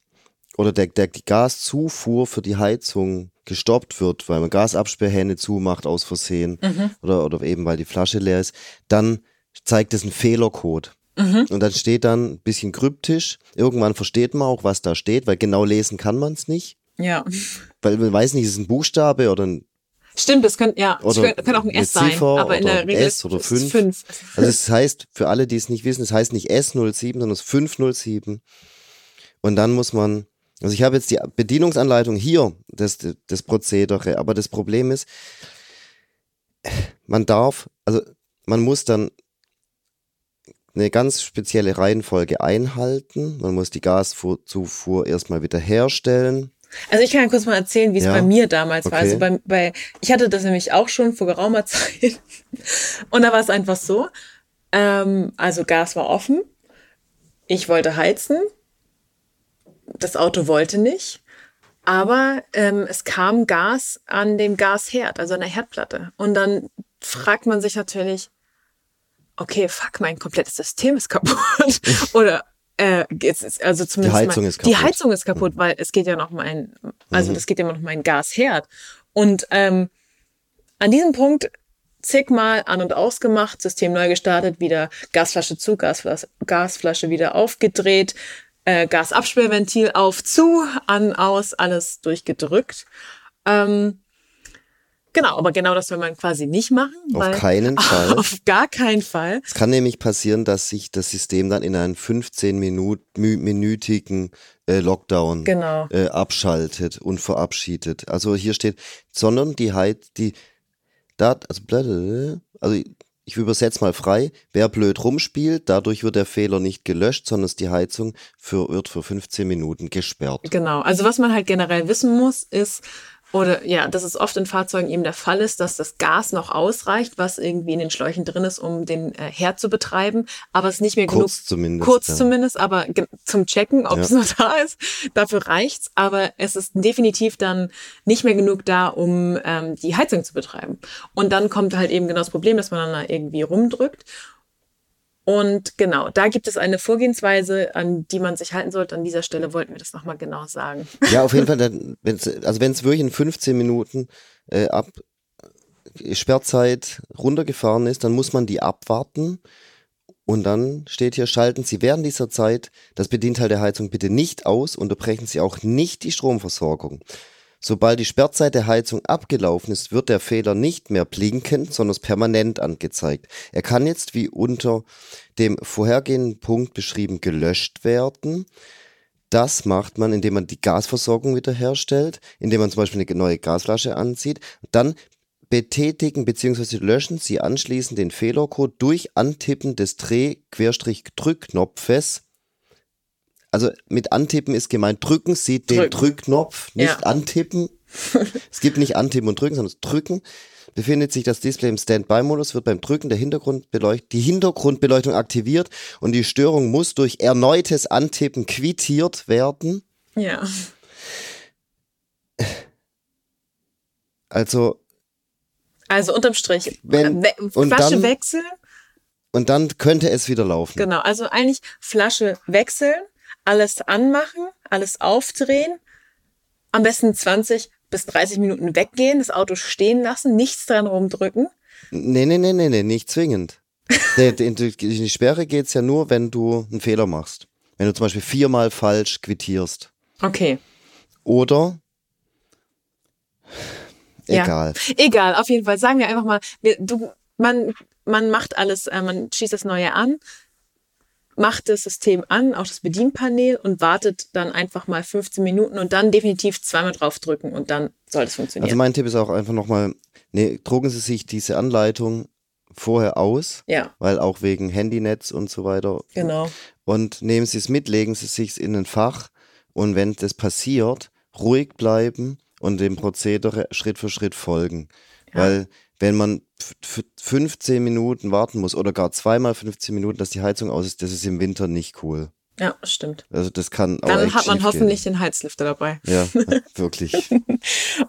oder der, der, die Gaszufuhr für die Heizung gestoppt wird, weil man Gasabsperrhähne zumacht aus Versehen oder, oder eben weil die Flasche leer ist, dann zeigt es einen Fehlercode. Und dann steht dann ein bisschen kryptisch. Irgendwann versteht man auch, was da steht, weil genau lesen kann man es nicht. ja. Weil man weiß nicht, ist es ein Buchstabe oder ein, Stimmt, das könnte, ja, Oder könnte, könnte auch ein S sein, Ziffer aber in der Regel S oder ist es fünf. fünf. also es heißt, für alle, die es nicht wissen, es heißt nicht S07, sondern es ist 507. Und dann muss man, also ich habe jetzt die Bedienungsanleitung hier, das, das Prozedere, aber das Problem ist, man darf, also man muss dann eine ganz spezielle Reihenfolge einhalten. Man muss die Gaszufuhr erstmal wieder herstellen. Also ich kann ja kurz mal erzählen, wie es Ja. bei mir damals war. Okay. Also bei, bei, ich hatte das nämlich auch schon vor geraumer [laughs] Zeit. Und da war es einfach so. Ähm, also Gas war offen. Ich wollte heizen. Das Auto wollte nicht. Aber ähm, es kam Gas an dem Gasherd, also an der Herdplatte. Und dann fragt man sich natürlich, okay, fuck, mein komplettes System ist kaputt. [laughs] Oder äh, ist, also zumindest Die Heizung mein, ist kaputt. Die Heizung ist kaputt, weil es geht ja noch um ein, also Mhm. das geht ja noch um ein Gasherd. Und ähm, an diesem Punkt zigmal an- und ausgemacht, System neu gestartet, wieder Gasflasche zu, Gasflasche, Gasflasche wieder aufgedreht, äh, Gasabsperrventil auf, zu, an, aus, alles durchgedrückt. Ähm, genau, aber genau das will man quasi nicht machen. Auf keinen [laughs] Fall. Auf gar keinen Fall. Es kann nämlich passieren, dass sich das System dann in einen 15-minütigen äh, Lockdown Genau. äh, abschaltet und verabschiedet. Also hier steht, sondern die Heiz, die, da, also, also ich übersetze mal frei, wer blöd rumspielt, dadurch wird der Fehler nicht gelöscht, sondern ist die Heizung für, wird für 15 Minuten gesperrt. Genau. Also was man halt generell wissen muss, ist, oder ja, dass es oft in Fahrzeugen eben der Fall ist, dass das Gas noch ausreicht, was irgendwie in den Schläuchen drin ist, um den äh, Herd zu betreiben, aber es nicht mehr genug Kurz zumindest. kurz ja. zumindest, aber zum Checken, ob Ja. es noch da ist. Dafür reicht's, aber es ist definitiv dann nicht mehr genug da, um ähm, die Heizung zu betreiben. Und dann kommt halt eben genau das Problem, dass man dann da irgendwie rumdrückt. Und genau, da gibt es eine Vorgehensweise, an die man sich halten sollte. An dieser Stelle wollten wir das nochmal genau sagen. Ja, auf jeden Fall, dann, wenn's, also wenn es wirklich in 15 Minuten äh, ab Sperrzeit runtergefahren ist, dann muss man die abwarten. Und dann steht hier, schalten Sie während dieser Zeit das Bedienteil der Heizung bitte nicht aus, unterbrechen Sie auch nicht die Stromversorgung. Sobald die Sperrzeit der Heizung abgelaufen ist, wird der Fehler nicht mehr blinken, sondern permanent angezeigt. Er kann jetzt wie unter dem vorhergehenden Punkt beschrieben gelöscht werden. Das macht man, indem man die Gasversorgung wiederherstellt, indem man zum Beispiel eine neue Gasflasche anzieht. Dann betätigen bzw. löschen Sie anschließend den Fehlercode durch Antippen des Dreh-Drückknopfes. Also mit Antippen ist gemeint, drücken Sie den Drücken. Drückknopf, nicht Ja. antippen. [laughs] es gibt nicht Antippen und Drücken, sondern Drücken. Befindet sich das Display im Standby-Modus, wird beim Drücken der Hintergrundbeleucht die Hintergrundbeleuchtung aktiviert und die Störung muss durch erneutes Antippen quittiert werden. Ja. Also, Also unterm Strich, Wenn- we und Flasche dann- wechseln. und dann könnte es wieder laufen. Genau, also eigentlich Flasche wechseln, alles anmachen, alles aufdrehen, am besten 20 bis 30 Minuten weggehen, das Auto stehen lassen, nichts dran rumdrücken. Nee, nee, nee, nee, nee, nicht zwingend. [laughs] In die Sperre geht's ja nur, wenn du einen Fehler machst. Wenn du zum Beispiel viermal falsch quittierst. Okay. Oder Ja. egal. Egal, auf jeden Fall. Sagen wir einfach mal, wir, du, man, man macht alles, äh, man schießt das Neue an, macht das System an, auch das Bedienpanel und wartet dann einfach mal 15 Minuten und dann definitiv zweimal draufdrücken und dann soll es funktionieren. Also mein Tipp ist auch einfach nochmal, nee, drucken Sie sich diese Anleitung vorher aus, ja, weil auch wegen Handynetz und so weiter. genau. Und nehmen Sie es mit, legen Sie es sich in ein Fach und wenn das passiert, ruhig bleiben und dem Prozedere Schritt für Schritt folgen. Ja. Weil wenn man f- f- 15 Minuten warten muss oder gar zweimal 15 Minuten, dass die Heizung aus ist, das ist im Winter nicht cool. Ja, stimmt. Also das kann auch Dann hat man hoffentlich den Heizlüfter dabei. Ja, [laughs] wirklich. [laughs]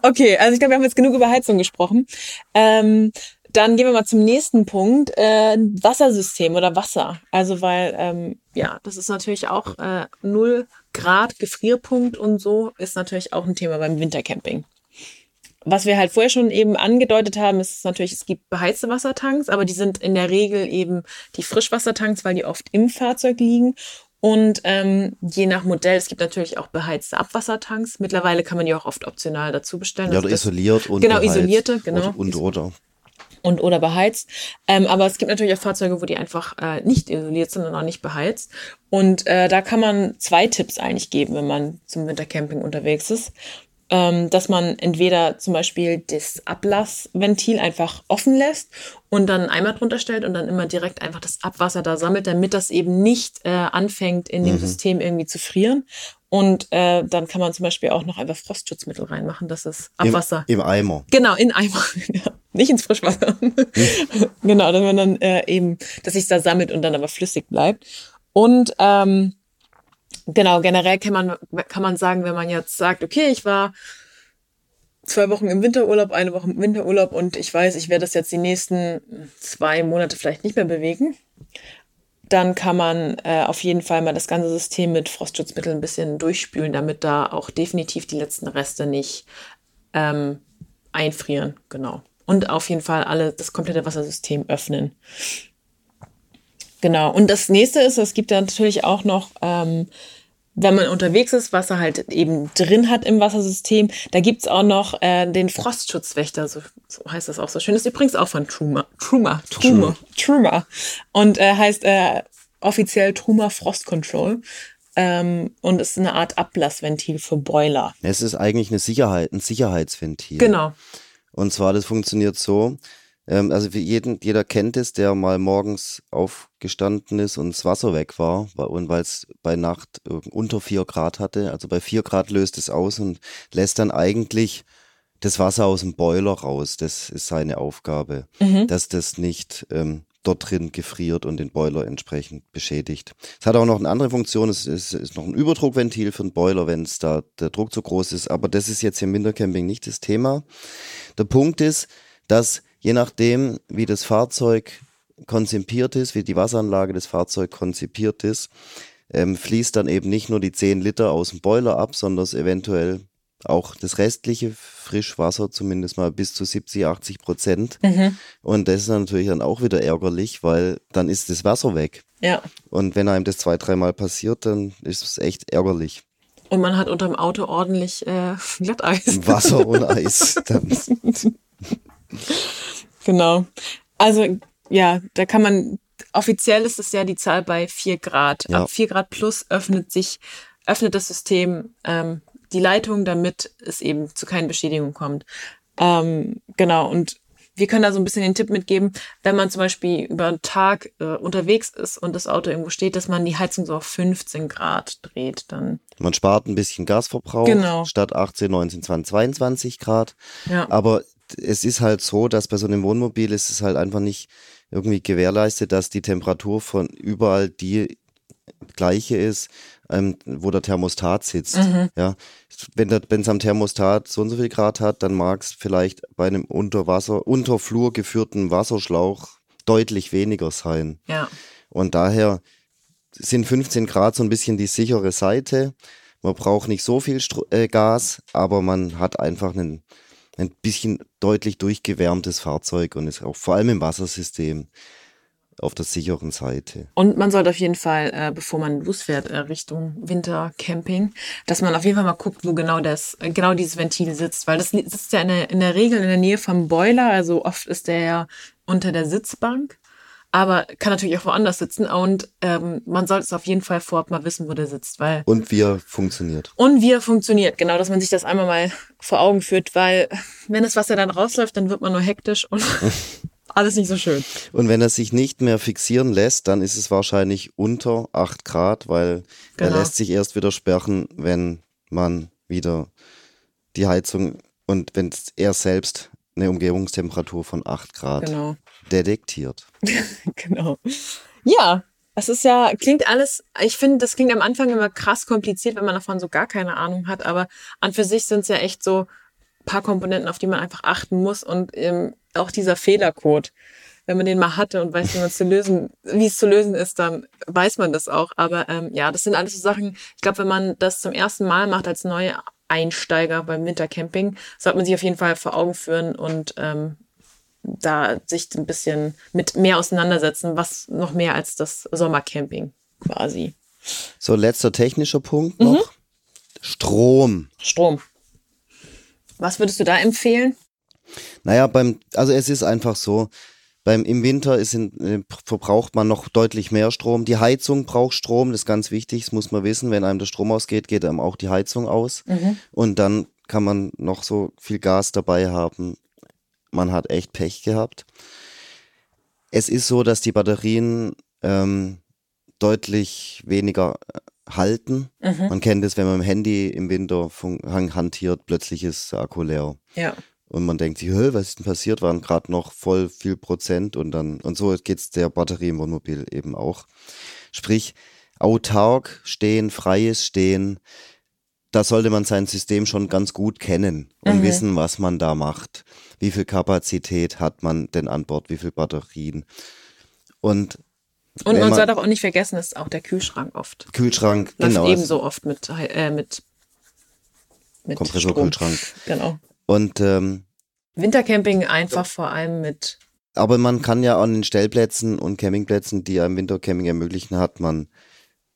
Okay, also ich glaube, wir haben jetzt genug über Heizung gesprochen. Ähm, dann gehen wir mal zum nächsten Punkt. Äh, Wassersystem oder Wasser. Also weil, ähm, ja, das ist natürlich auch äh, 0 Grad Gefrierpunkt und so ist natürlich auch ein Thema beim Wintercamping. Was wir halt vorher schon eben angedeutet haben, ist natürlich, es gibt beheizte Wassertanks, aber die sind in der Regel eben die Frischwassertanks, weil die oft im Fahrzeug liegen. Und ähm, je nach Modell, es gibt natürlich auch beheizte Abwassertanks. Mittlerweile kann man die auch oft optional dazu bestellen. Ja, Also oder das- isoliert und Genau, beheizt. isolierte, genau. Und, und oder. und oder beheizt. Ähm, aber es gibt natürlich auch Fahrzeuge, wo die einfach äh, nicht isoliert sind und auch nicht beheizt. Und äh, da kann man zwei Tipps eigentlich geben, wenn man zum Wintercamping unterwegs ist. Ähm, dass man entweder zum Beispiel das Ablassventil einfach offen lässt und dann einen Eimer drunter stellt und dann immer direkt einfach das Abwasser da sammelt, damit das eben nicht äh, anfängt, in dem System irgendwie zu frieren. Und äh, dann kann man zum Beispiel auch noch einfach Frostschutzmittel reinmachen, dass das Abwasser Im, Im Eimer. Genau, in Eimer. [laughs] Nicht ins Frischwasser. [laughs] genau, dass man dann äh, eben, dass sich da sammelt und dann aber flüssig bleibt. Und ähm, Genau, generell kann man, kann man sagen, wenn man jetzt sagt, okay, ich war zwei Wochen im Winterurlaub, eine Woche im Winterurlaub und ich weiß, ich werde das jetzt die nächsten zwei Monate vielleicht nicht mehr bewegen, dann kann man äh, auf jeden Fall mal das ganze System mit Frostschutzmitteln ein bisschen durchspülen, damit da auch definitiv die letzten Reste nicht ähm, einfrieren. Genau. Und auf jeden Fall alle das komplette Wassersystem öffnen. Genau. Und das nächste ist, es gibt ja natürlich auch noch ähm, wenn man unterwegs ist, was er halt eben drin hat im Wassersystem. Da gibt's auch noch äh, den Frostschutzwächter, so, so heißt das auch so schön. Das ist übrigens auch von Truma. Truma. Truma. Truma. Und äh, heißt äh, offiziell Truma Frost Control. Ähm, und ist eine Art Ablassventil für Boiler. Es ist eigentlich eine Sicherheit, ein Sicherheitsventil. Genau. Und zwar, das funktioniert so, ähm, also für jeden, jeder kennt es, der mal morgens aufgestanden ist und das Wasser weg war und weil es bei Nacht unter vier Grad hatte. Also bei vier Grad löst es aus und lässt dann eigentlich das Wasser aus dem Boiler raus. Das ist seine Aufgabe, mhm. dass das nicht ähm, dort drin gefriert und den Boiler entsprechend beschädigt. Es hat auch noch eine andere Funktion, es ist, ist noch ein Überdruckventil für den Boiler, wenn es da der Druck zu groß ist, aber das ist jetzt im Wintercamping nicht das Thema. Der Punkt ist, dass je nachdem, wie das Fahrzeug konzipiert ist, wie die Wasseranlage des Fahrzeugs konzipiert ist, ähm, fließt dann eben nicht nur die 10 Liter aus dem Boiler ab, sondern eventuell auch das restliche Frischwasser, zumindest mal bis zu 70, 80 Prozent. Mhm. Und das ist natürlich dann auch wieder ärgerlich, weil dann ist das Wasser weg. Ja. Und wenn einem das zwei, dreimal passiert, dann ist es echt ärgerlich. Und man hat unter dem Auto ordentlich äh, [laughs] Glatteis. Wasser und [laughs] Eis. [laughs] Genau. Also ja, da kann man, offiziell ist es ja die Zahl bei vier Grad. Ja. Ab vier Grad plus öffnet sich, öffnet das System ähm, die Leitung, damit es eben zu keinen Beschädigungen kommt. Ähm, genau, und wir können da so ein bisschen den Tipp mitgeben, wenn man zum Beispiel über einen Tag äh, unterwegs ist und das Auto irgendwo steht, dass man die Heizung so auf 15 Grad dreht, dann. Man spart ein bisschen Gasverbrauch. Genau. Statt 18, 19, 20, 22 Grad. Ja. Aber es ist halt so, dass bei so einem Wohnmobil ist es halt einfach nicht irgendwie gewährleistet, dass die Temperatur von überall die gleiche ist, ähm, wo der Thermostat sitzt. Mhm. Ja, wenn es am Thermostat so und so viel Grad hat, dann mag es vielleicht bei einem unter Wasser, unter Flur geführten Wasserschlauch deutlich weniger sein. Ja. Und daher sind 15 Grad so ein bisschen die sichere Seite. Man braucht nicht so viel Stro äh, Gas, aber man hat einfach einen ein bisschen deutlich durchgewärmtes Fahrzeug und ist auch vor allem im Wassersystem auf der sicheren Seite. Und man sollte auf jeden Fall, äh, bevor man losfährt äh, Richtung Wintercamping, dass man auf jeden Fall mal guckt, wo genau das, äh, genau dieses Ventil sitzt, weil das sitzt ja in der, in der Regel in der Nähe vom Boiler, also oft ist der ja unter der Sitzbank aber kann natürlich auch woanders sitzen und ähm, man sollte es auf jeden Fall vorab mal wissen, wo der sitzt, weil und wie er funktioniert und wie er funktioniert, genau, dass man sich das einmal mal vor Augen führt, weil wenn das Wasser dann rausläuft, dann wird man nur hektisch und [laughs] [laughs] alles nicht so schön. Und wenn er sich nicht mehr fixieren lässt, dann ist es wahrscheinlich unter 8 Grad, weil genau. er lässt sich erst wieder sperren, wenn man wieder die Heizung und wenn er selbst eine Umgebungstemperatur von 8 Grad genau. Detektiert. [laughs] genau. Ja, es ist ja, klingt alles, ich finde, das klingt am Anfang immer krass kompliziert, wenn man davon so gar keine Ahnung hat, aber an für sich sind es ja echt so paar Komponenten, auf die man einfach achten muss und ähm, auch dieser Fehlercode. Wenn man den mal hatte und weiß, wie man zu lösen, wie es zu lösen ist, dann weiß man das auch. Aber ähm, ja, das sind alles so Sachen. Ich glaube, wenn man das zum ersten Mal macht als neue Einsteiger beim Wintercamping, sollte man sich auf jeden Fall vor Augen führen und ähm, da sich ein bisschen mit mehr auseinandersetzen, was noch mehr als das Sommercamping quasi. So, letzter technischer Punkt noch. Mhm. Strom. Strom. Was würdest du da empfehlen? Naja, beim, also es ist einfach so, beim, Im Winter ist in, äh, verbraucht man noch deutlich mehr Strom. Die Heizung braucht Strom, das ist ganz wichtig, das muss man wissen. Wenn einem der Strom ausgeht, geht einem auch die Heizung aus. Mhm. Und dann kann man noch so viel Gas dabei haben. Man hat echt Pech gehabt. Es ist so, dass die Batterien ähm, deutlich weniger äh, halten. Mhm. Man kennt es, wenn man im Handy im Winter hantiert, plötzlich ist der Akku leer. Ja. Und man denkt sich, was ist denn passiert? Waren gerade noch voll viel Prozent und dann, und so geht es der Batterie im Wohnmobil eben auch. Sprich, autark stehen, freies Stehen, da sollte man sein System schon ganz gut kennen und Mhm. wissen, was man da macht. Wie viel Kapazität hat man denn an Bord, wie viel Batterien. Und Und man man- soll auch nicht vergessen, ist auch der Kühlschrank oft. Kühlschrank, Läuft genau. ebenso oft mit, äh, mit, mit. Kompressorkühlschrank. Genau. Und ähm, Wintercamping einfach vor allem mit, aber man kann ja an den Stellplätzen und Campingplätzen, die einem Wintercamping ermöglichen, hat man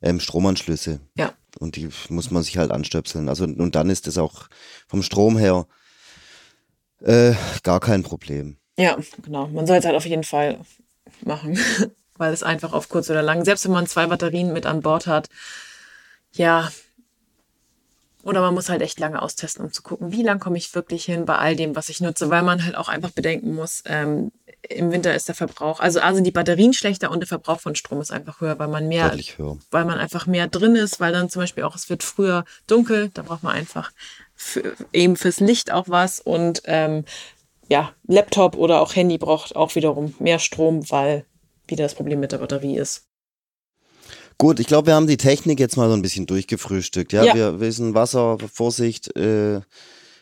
ähm, Stromanschlüsse. ja, Und die muss man sich halt anstöpseln. Also und dann ist es auch vom Strom her äh, gar kein Problem. ja, genau. Man soll es halt auf jeden Fall machen, [laughs] weil es einfach auf kurz oder lang, selbst wenn man zwei Batterien mit an Bord hat, ja, oder man muss halt echt lange austesten, um zu gucken, wie lang komme ich wirklich hin bei all dem, was ich nutze, weil man halt auch einfach bedenken muss, ähm, im Winter ist der Verbrauch, also A sind die Batterien schlechter und der Verbrauch von Strom ist einfach höher, weil man mehr weil man einfach mehr drin ist, weil dann zum Beispiel auch, es wird früher dunkel, da braucht man einfach für, eben fürs Licht auch was und ähm, ja, Laptop oder auch Handy braucht auch wiederum mehr Strom, weil wieder das Problem mit der Batterie ist. Gut, ich glaube, wir haben die Technik jetzt mal so ein bisschen durchgefrühstückt. Ja, Ja. wir wissen Wasser, Vorsicht, äh,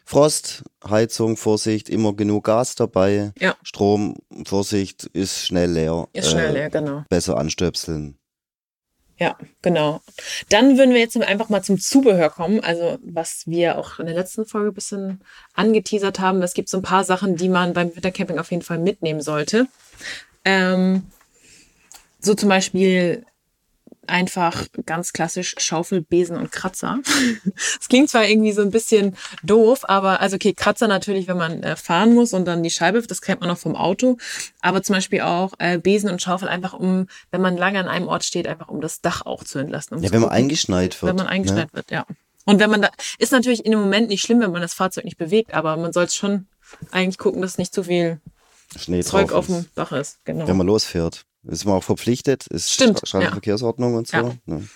Frost, Heizung, Vorsicht, immer genug Gas dabei. Ja. Strom, Vorsicht, ist schnell leer. Ist schnell Äh, leer, genau. Besser anstöpseln. Ja, genau. Dann würden wir jetzt einfach mal zum Zubehör kommen. Also, was wir auch in der letzten Folge ein bisschen angeteasert haben. Es gibt so ein paar Sachen, die man beim Wintercamping auf jeden Fall mitnehmen sollte. Ähm, so zum Beispiel einfach ganz klassisch Schaufel, Besen und Kratzer. [laughs] Es klingt zwar irgendwie so ein bisschen doof, aber also okay, Kratzer natürlich, wenn man äh, fahren muss und dann die Scheibe, das kennt man noch vom Auto, aber zum Beispiel auch äh, Besen und Schaufel einfach um, wenn man lange an einem Ort steht, einfach um das Dach auch zu entlasten. Um Ja, zu wenn man gucken, eingeschneit wird. wenn man ne? eingeschneit wird, ja. Und wenn man da, ist natürlich in dem Moment nicht schlimm, wenn man das Fahrzeug nicht bewegt, aber man soll schon eigentlich gucken, dass nicht zu viel Schnee Zeug auf dem Dach ist. Genau. Wenn man losfährt. Ist man auch verpflichtet. Ist Stimmt, Stra- Straßenverkehrsordnung und so. Ja. Ne?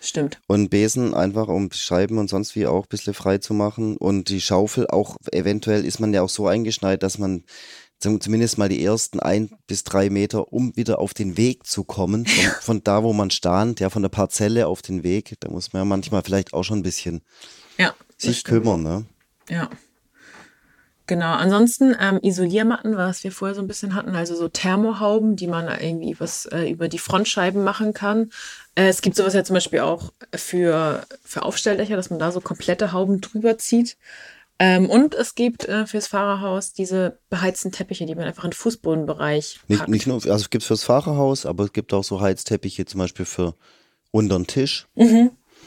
Stimmt. Und Besen einfach, um Scheiben und sonst wie auch ein bisschen frei zu machen. Und die Schaufel auch, eventuell ist man ja auch so eingeschneit, dass man zum- zumindest mal die ersten ein bis drei Meter, um wieder auf den Weg zu kommen, von, [laughs] von da, wo man stand, ja, von der Parzelle auf den Weg, da muss man ja manchmal vielleicht auch schon ein bisschen Ja. sich stimmt. kümmern, ne? Ja. Genau. Ansonsten ähm, Isoliermatten, was wir vorher so ein bisschen hatten, also so Thermohauben, die man irgendwie was äh, über die Frontscheiben machen kann. Äh, es gibt sowas ja zum Beispiel auch für, für Aufstelldächer, dass man da so komplette Hauben drüber zieht. Ähm, und es gibt äh, fürs Fahrerhaus diese beheizten Teppiche, die man einfach in den Fußbodenbereich Nicht, packt. nicht nur, also es gibt fürs Fahrerhaus, aber es gibt auch so Heizteppiche zum Beispiel für unter den Tisch.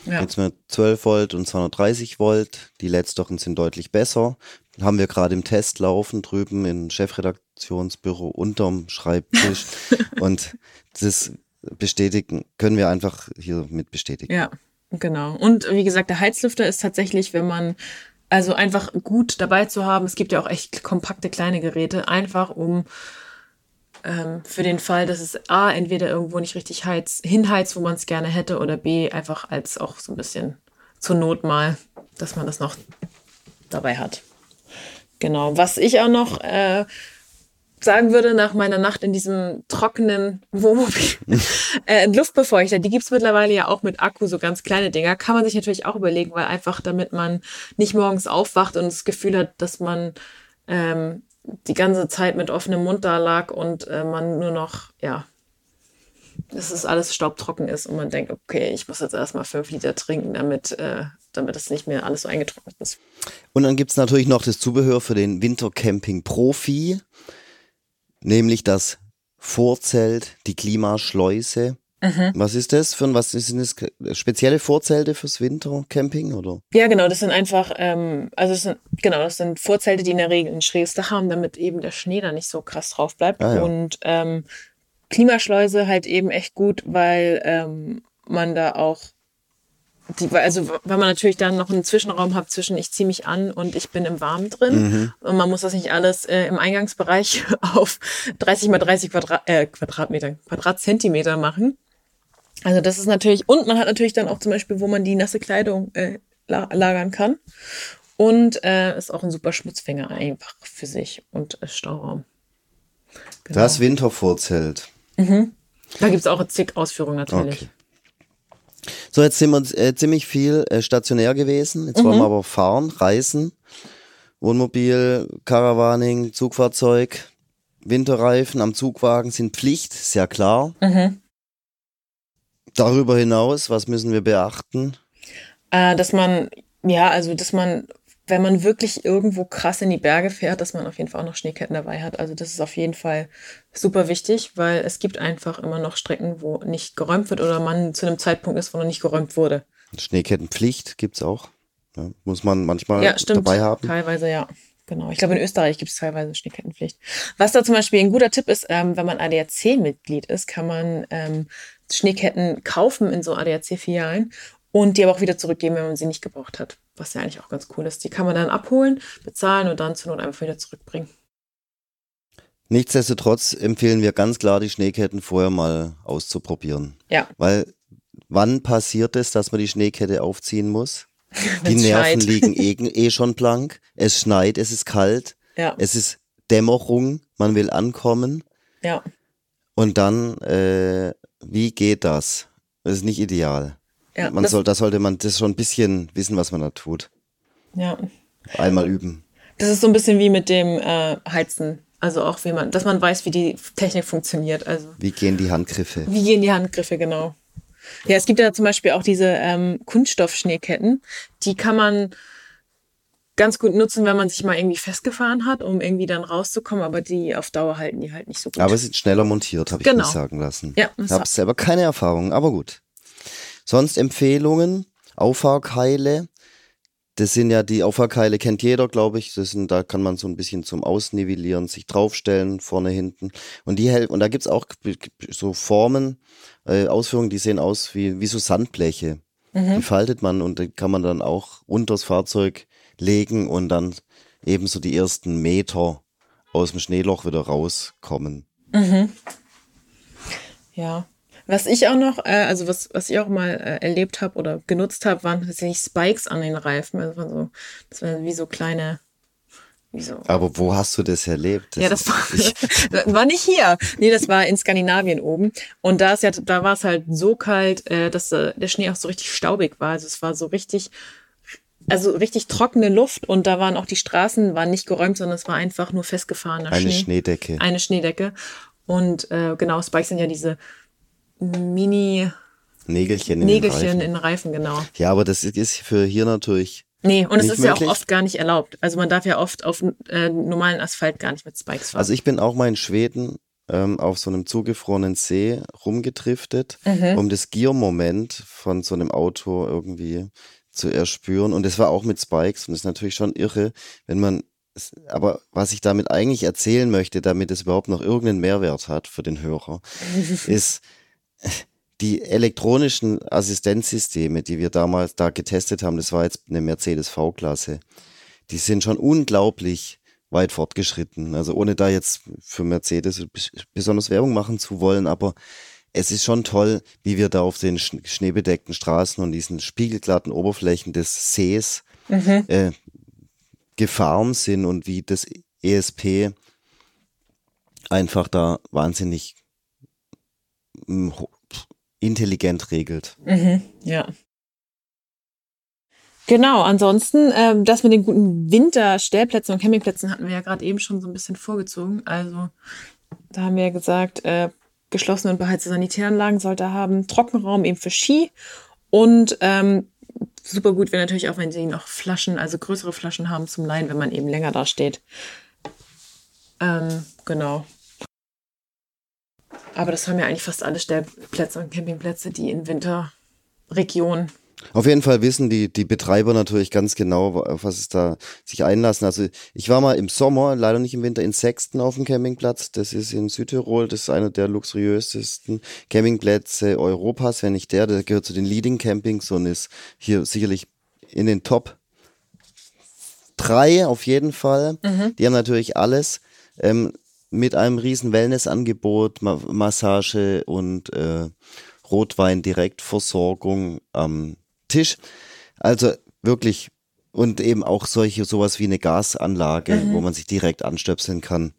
Ja. Jetzt mit 12 Volt und 230 Volt. Die letzteren sind deutlich besser. Haben wir gerade im Test laufen, drüben im Chefredaktionsbüro unterm Schreibtisch. [laughs] und das bestätigen, können wir einfach hier mit bestätigen. Ja, genau. Und wie gesagt, der Heizlüfter ist tatsächlich, wenn man also einfach gut dabei zu haben. Es gibt ja auch echt kompakte kleine Geräte, einfach um ähm, für den Fall, dass es A, entweder irgendwo nicht richtig heiz, hinheizt, wo man es gerne hätte, oder B, einfach als auch so ein bisschen zur Not mal, dass man das noch dabei hat. Genau. Was ich auch noch äh, sagen würde, nach meiner Nacht in diesem trockenen Wohnmobil, [laughs] äh, Luftbefeuchter, die gibt's mittlerweile ja auch mit Akku, so ganz kleine Dinger, kann man sich natürlich auch überlegen, weil einfach damit man nicht morgens aufwacht und das Gefühl hat, dass man ähm, die ganze Zeit mit offenem Mund da lag und äh, man nur noch, ja, dass es alles staubtrocken ist und man denkt, okay, ich muss jetzt erstmal fünf Liter trinken, damit, äh, damit es nicht mehr alles so eingetrocknet ist. Und dann gibt's natürlich noch das Zubehör für den Wintercamping-Profi, nämlich das Vorzelt, die Klimaschleuse. Mhm. Was ist das für ein, was sind das spezielle Vorzelte fürs Wintercamping oder? Ja, genau, das sind einfach, ähm, also das sind, genau, das sind Vorzelte, die in der Regel ein schräges Dach haben, damit eben der Schnee da nicht so krass drauf bleibt. Ah, ja. Und ähm, Klimaschleuse halt eben echt gut, weil ähm, man da auch die, also weil man natürlich dann noch einen Zwischenraum hat zwischen ich ziehe mich an und ich bin im Warmen drin. Und man muss das nicht alles äh, im Eingangsbereich [laughs] auf 30 mal 30 Quadrat, äh, Quadratmeter, Quadratzentimeter machen. Also das ist natürlich, und man hat natürlich dann auch zum Beispiel, wo man die nasse Kleidung äh, la lagern kann. Und äh, ist auch ein super Schmutzfänger einfach für sich und äh, Stauraum. Genau. Das Wintervorzelt. Da gibt's auch zig Ausführungen natürlich. Okay. So, jetzt sind wir äh, ziemlich viel äh, stationär gewesen. Jetzt Mhm. wollen wir aber fahren, reisen. Wohnmobil, Caravaning, Zugfahrzeug, Winterreifen am Zugwagen sind Pflicht, sehr klar. Mhm. Darüber hinaus, was müssen wir beachten? Äh, dass man, ja, also dass man, wenn man wirklich irgendwo krass in die Berge fährt, dass man auf jeden Fall auch noch Schneeketten dabei hat. Also das ist auf jeden Fall super wichtig, weil es gibt einfach immer noch Strecken, wo nicht geräumt wird oder man zu einem Zeitpunkt ist, wo noch nicht geräumt wurde. Schneekettenpflicht gibt's auch. Ja, muss man manchmal Ja, stimmt. dabei haben. Teilweise ja. Genau. Ich glaube, in Österreich gibt es teilweise Schneekettenpflicht. Was da zum Beispiel ein guter Tipp ist, ähm, wenn man ADAC-Mitglied ist, kann man ähm, Schneeketten kaufen in so ADAC-Filialen und die aber auch wieder zurückgeben, wenn man sie nicht gebraucht hat. Was ja eigentlich auch ganz cool ist. Die kann man dann abholen, bezahlen und dann zur Not einfach wieder zurückbringen. Nichtsdestotrotz empfehlen wir ganz klar, die Schneeketten vorher mal auszuprobieren. Ja. Weil wann passiert es, dass man die Schneekette aufziehen muss? [laughs] Die Nerven schneit. liegen eh, eh schon blank. Es schneit, es ist kalt, Ja, es ist Dämmerung, man will ankommen. ja, Und dann, äh, wie geht das? Das ist nicht ideal. Ja. man das, soll, da sollte man das schon ein bisschen wissen, was man da tut. ja. Einmal üben. Das ist so ein bisschen wie mit dem äh, Heizen. Also auch wie man, dass man weiß, wie die Technik funktioniert. Also Wie gehen die Handgriffe? Wie gehen die Handgriffe, genau. Ja, es gibt ja zum Beispiel auch diese ähm, Kunststoffschneeketten. Die kann man ganz gut nutzen, wenn man sich mal irgendwie festgefahren hat, um irgendwie dann rauszukommen. Aber die auf Dauer halten die halt nicht so gut. Aber es ist schneller montiert, habe ich Genau. mir sagen lassen. Ja, ich habe selber keine Erfahrung, aber gut. Sonst Empfehlungen, Auffahrkeile. Das sind ja die Auffahrkeile, kennt jeder, glaube ich. Das sind, da kann man so ein bisschen zum Ausnivellieren sich draufstellen, vorne, hinten. Und die und da gibt's auch so Formen, äh, Ausführungen, die sehen aus wie, wie so Sandbleche. Mhm. Die faltet man und die kann man dann auch unters Fahrzeug legen und dann eben so die ersten Meter aus dem Schneeloch wieder rauskommen. Ja. Was ich auch noch, äh, also was, was ich auch mal äh, erlebt habe oder genutzt habe, waren tatsächlich Spikes an den Reifen. Also das waren so, das waren wie so kleine, wie so. Aber wo hast du das erlebt? ja, das war, ich, [laughs] war nicht hier. Nee, das war in Skandinavien oben. Und da ist ja, da war es halt so kalt, äh, dass äh, der Schnee auch so richtig staubig war. Also es war so richtig, also richtig trockene Luft und da waren auch die Straßen waren nicht geräumt, sondern es war einfach nur festgefahrener eine Schnee. Schneedecke. Eine Schneedecke. Und äh, genau, Spikes sind ja diese Mini Nägelchen in Nägelchen den Reifen. in Reifen, genau. Ja, aber das ist für hier natürlich. Nee, und es ist ja auch möglich? oft gar nicht erlaubt. Also man darf ja oft auf äh, normalen Asphalt gar nicht mit Spikes fahren. Also ich bin auch mal in Schweden ähm, auf so einem zugefrorenen See rumgedriftet, Mhm. um das Giermoment von so einem Auto irgendwie zu erspüren. Und das war auch mit Spikes und das ist natürlich schon irre, wenn man aber was ich damit eigentlich erzählen möchte, damit es überhaupt noch irgendeinen Mehrwert hat für den Hörer, [laughs] ist die elektronischen Assistenzsysteme, die wir damals da getestet haben, das war jetzt eine Mercedes V-Klasse, die sind schon unglaublich weit fortgeschritten. Also ohne da jetzt für Mercedes bes- besonders Werbung machen zu wollen, aber es ist schon toll, wie wir da auf den sch- schneebedeckten Straßen und diesen spiegelglatten Oberflächen des Sees Mhm. äh, gefahren sind und wie das ESP einfach da wahnsinnig intelligent regelt. Mhm, ja. Genau, ansonsten, ähm, das mit den guten Winterstellplätzen und Campingplätzen hatten wir ja gerade eben schon so ein bisschen vorgezogen. Also da haben wir ja gesagt, äh, geschlossene und beheizte Sanitäranlagen sollte haben, Trockenraum eben für Ski und ähm, super gut wäre natürlich auch, wenn sie noch Flaschen, also größere Flaschen haben zum Leihen, wenn man eben länger da steht. Ähm, genau. Aber das haben ja eigentlich fast alle Stellplätze und Campingplätze, die in Winterregionen. Auf jeden Fall wissen die, die Betreiber natürlich ganz genau, auf was es da sich einlassen. Also ich war mal im Sommer, leider nicht im Winter, in Sexten auf dem Campingplatz. Das ist in Südtirol. Das ist einer der luxuriösesten Campingplätze Europas, wenn nicht der. Der gehört zu den Leading Campings und ist hier sicherlich in den Top drei auf jeden Fall. Die haben natürlich alles. Ähm, mit einem riesen Wellnessangebot, Ma Massage und äh, Rotwein Direktversorgung am Tisch. Also wirklich und eben auch solche sowas wie eine Gasanlage, wo man sich direkt anstöpseln kann.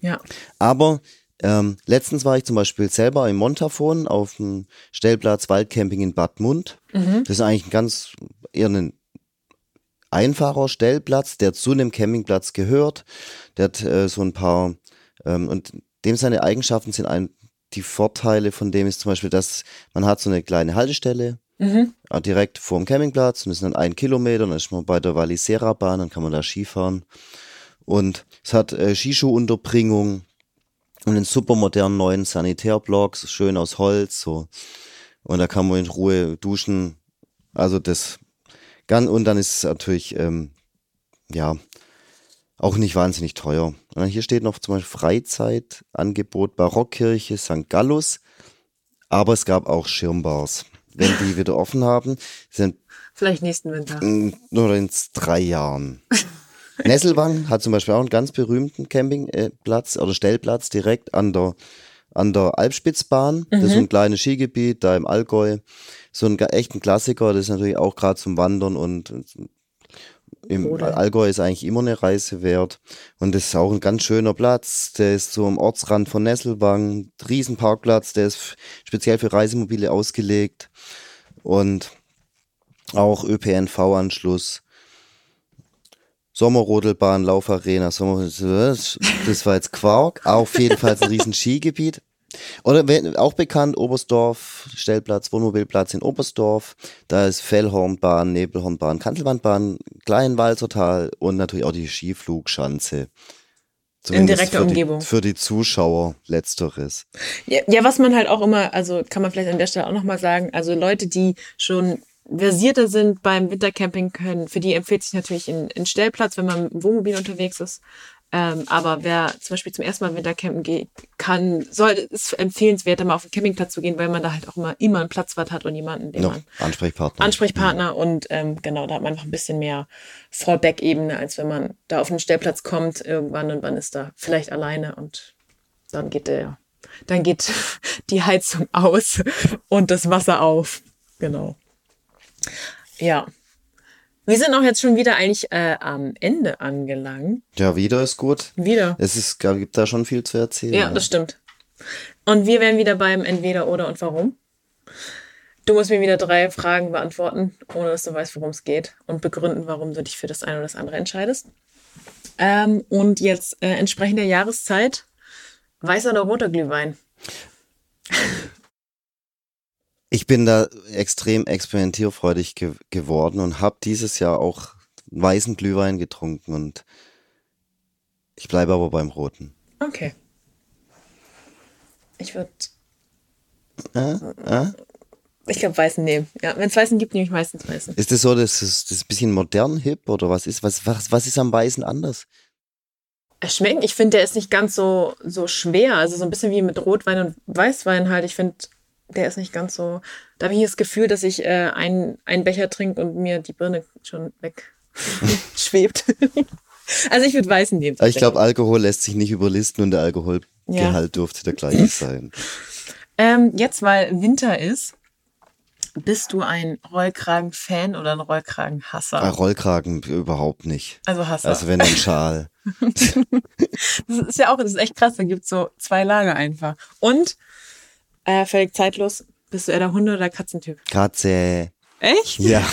Ja. Aber Ähm, letztens war ich zum Beispiel selber im Montafon auf dem Stellplatz Waldcamping in Bad Mund. Mhm. Das ist eigentlich ein ganz eher ein einfacher Stellplatz, der zu einem Campingplatz gehört. Der hat äh, so ein paar ähm, und dem seine Eigenschaften sind ein, die Vorteile von dem ist zum Beispiel, dass man hat so eine kleine Haltestelle Mhm. äh, direkt vor dem Campingplatz und das sind dann ein Kilometer, dann ist man bei der Valisera Bahn, dann kann man da Skifahren. Und es hat äh, Skischuhunterbringung und einen super modernen neuen Sanitärblock, so schön aus Holz, so. Und da kann man in Ruhe duschen. Also das ganz, und dann ist es natürlich, ähm, ja, auch nicht wahnsinnig teuer. Hier steht noch zum Beispiel Freizeitangebot Barockkirche St. Gallus. Aber es gab auch Schirmbars. Wenn die wieder offen haben, sind Vielleicht nächsten Winter. Nur in drei Jahren. [laughs] Nesselwang hat zum Beispiel auch einen ganz berühmten Campingplatz oder Stellplatz direkt an der, an der Alpspitzbahn. Das ist so ein kleines Skigebiet da im Allgäu. So ein echten Klassiker, das ist natürlich auch gerade zum Wandern und im Oder- Allgäu ist eigentlich immer eine Reise wert. Und das ist auch ein ganz schöner Platz. Der ist so am Ortsrand von Nesselwang. Riesenparkplatz, der ist speziell für Reisemobile ausgelegt. Und auch ÖPNV-Anschluss. Sommerrodelbahn, Laufarena, Sommer, das das war jetzt Quark, auf jeden Fall ein riesen Skigebiet. Oder auch bekannt, Oberstdorf, Stellplatz, Wohnmobilplatz in Oberstdorf, da ist Fellhornbahn, Nebelhornbahn, Kanzelwandbahn, Kleinwalzertal und natürlich auch die Skiflugschanze. Zumindest direkter für Umgebung. Die, für die Zuschauer letzteres. Ja, ja, was man halt auch immer, also kann man vielleicht an der Stelle auch nochmal sagen, also Leute, die schon versierter sind beim Wintercamping können, für die empfiehlt sich natürlich ein, ein Stellplatz, wenn man im Wohnmobil unterwegs ist. Ähm, aber wer zum Beispiel zum ersten Mal Wintercampen geht, kann, soll, ist empfehlenswert, da mal auf den Campingplatz zu gehen, weil man da halt auch immer, immer einen Platzwart hat und jemanden, den Noch man Ansprechpartner. Ansprechpartner und ähm, genau, da hat man einfach ein bisschen mehr Fallback-Ebene, als wenn man da auf den Stellplatz kommt irgendwann und man ist da vielleicht alleine und dann geht der, dann geht [laughs] die Heizung aus und das Wasser auf. Genau. Ja. Wir sind auch jetzt schon wieder eigentlich äh, am Ende angelangt. Ja, wieder ist gut. Wieder. Es ist, gibt da schon viel zu erzählen. Ja, das stimmt. Und wir wären wieder beim Entweder oder und warum. Du musst mir wieder drei Fragen beantworten, ohne dass du weißt, worum es geht und begründen, warum du dich für das eine oder das andere entscheidest. Ähm, und jetzt äh, entsprechend der Jahreszeit, weißer oder roter Glühwein? [laughs] Ich bin da extrem experimentierfreudig ge geworden und habe dieses Jahr auch weißen Glühwein getrunken und ich bleibe aber beim roten. Okay. Ich würde, Äh? Äh? ich glaube, weißen nehmen. Ja, wenn es weißen gibt, nehme ich meistens weißen. Ist das so, das ist das ist ein bisschen modern hip oder was ist was was was ist am weißen anders? Es schmeckt, ich finde, der ist nicht ganz so, so schwer. Also so ein bisschen wie mit Rotwein und Weißwein halt. Ich finde, der ist nicht ganz so. Da habe ich das Gefühl, dass ich äh, einen, einen Becher trinke und mir die Birne schon weg [laughs] schwebt. also ich würde Weißen nehmen. Ich glaube, Alkohol lässt sich nicht überlisten und der Alkoholgehalt dürfte der gleiche [clears throat] sein. Ähm, jetzt, weil Winter ist, bist du ein Rollkragen-Fan oder ein Rollkragen-Hasser? Ah, Rollkragen überhaupt nicht. Also Hasser. Also wenn ein Schal. [laughs] Das ist ja auch, das ist echt krass. Da gibt's so zwei Lager einfach. Und, äh, völlig zeitlos, bist du eher der Hunde- oder Katzentyp? Katze. Echt? Ja.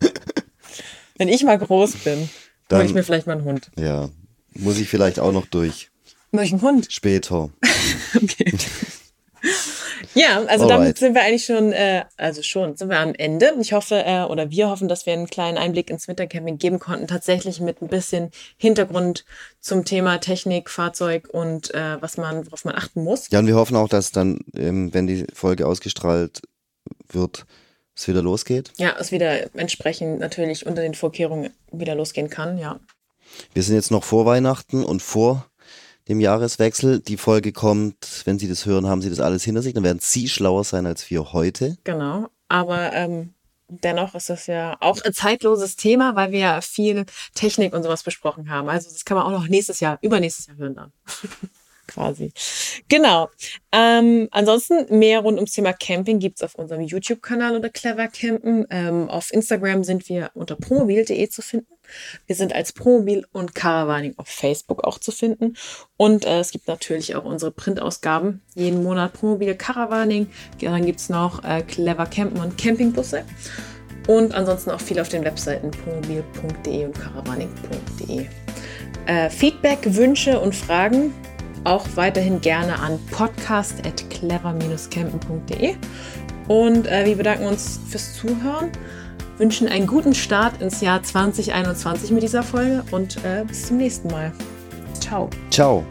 [laughs] Wenn ich mal groß bin, Dann- hole ich mir vielleicht mal einen Hund. Ja. Muss ich vielleicht auch noch durch. Ich einen Hund? Später. [laughs] Okay. [laughs] Ja, also damit Alright. sind wir eigentlich schon, äh, also schon, sind wir am Ende. Ich hoffe, äh, oder wir hoffen, dass wir einen kleinen Einblick ins Wintercamping geben konnten. Tatsächlich mit ein bisschen Hintergrund zum Thema Technik, Fahrzeug und äh, was man, worauf man achten muss. Ja, und wir hoffen auch, dass dann, ähm, wenn die Folge ausgestrahlt wird, es wieder losgeht. Ja, es wieder entsprechend natürlich unter den Vorkehrungen wieder losgehen kann, ja. Wir sind jetzt noch vor Weihnachten und vor dem Jahreswechsel. Die Folge kommt, wenn Sie das hören, haben Sie das alles hinter sich. Dann werden Sie schlauer sein als wir heute. Genau. Aber ähm, dennoch ist das ja auch ein zeitloses Thema, weil wir ja viel Technik und sowas besprochen haben. Also das kann man auch noch nächstes Jahr, übernächstes Jahr hören dann. [laughs] Quasi. Genau. Ähm, ansonsten mehr rund ums Thema Camping gibt's auf unserem YouTube-Kanal unter Clever Campen. Ähm, auf Instagram sind wir unter promobil.de zu finden. Wir sind als Promobil und Caravaning auf Facebook auch zu finden. Und äh, es gibt natürlich auch unsere Printausgaben. Jeden Monat Promobil, Caravaning. Dann gibt es noch äh, Clever Campen und Campingbusse. Und ansonsten auch viel auf den Webseiten promobil.de und caravaning.de. Äh, Feedback, Wünsche und Fragen auch weiterhin gerne an podcast.clever-campen.de. Und äh, wir bedanken uns fürs Zuhören, wünschen einen guten Start ins Jahr 2021 mit dieser Folge und äh, bis zum nächsten Mal. Ciao. Ciao.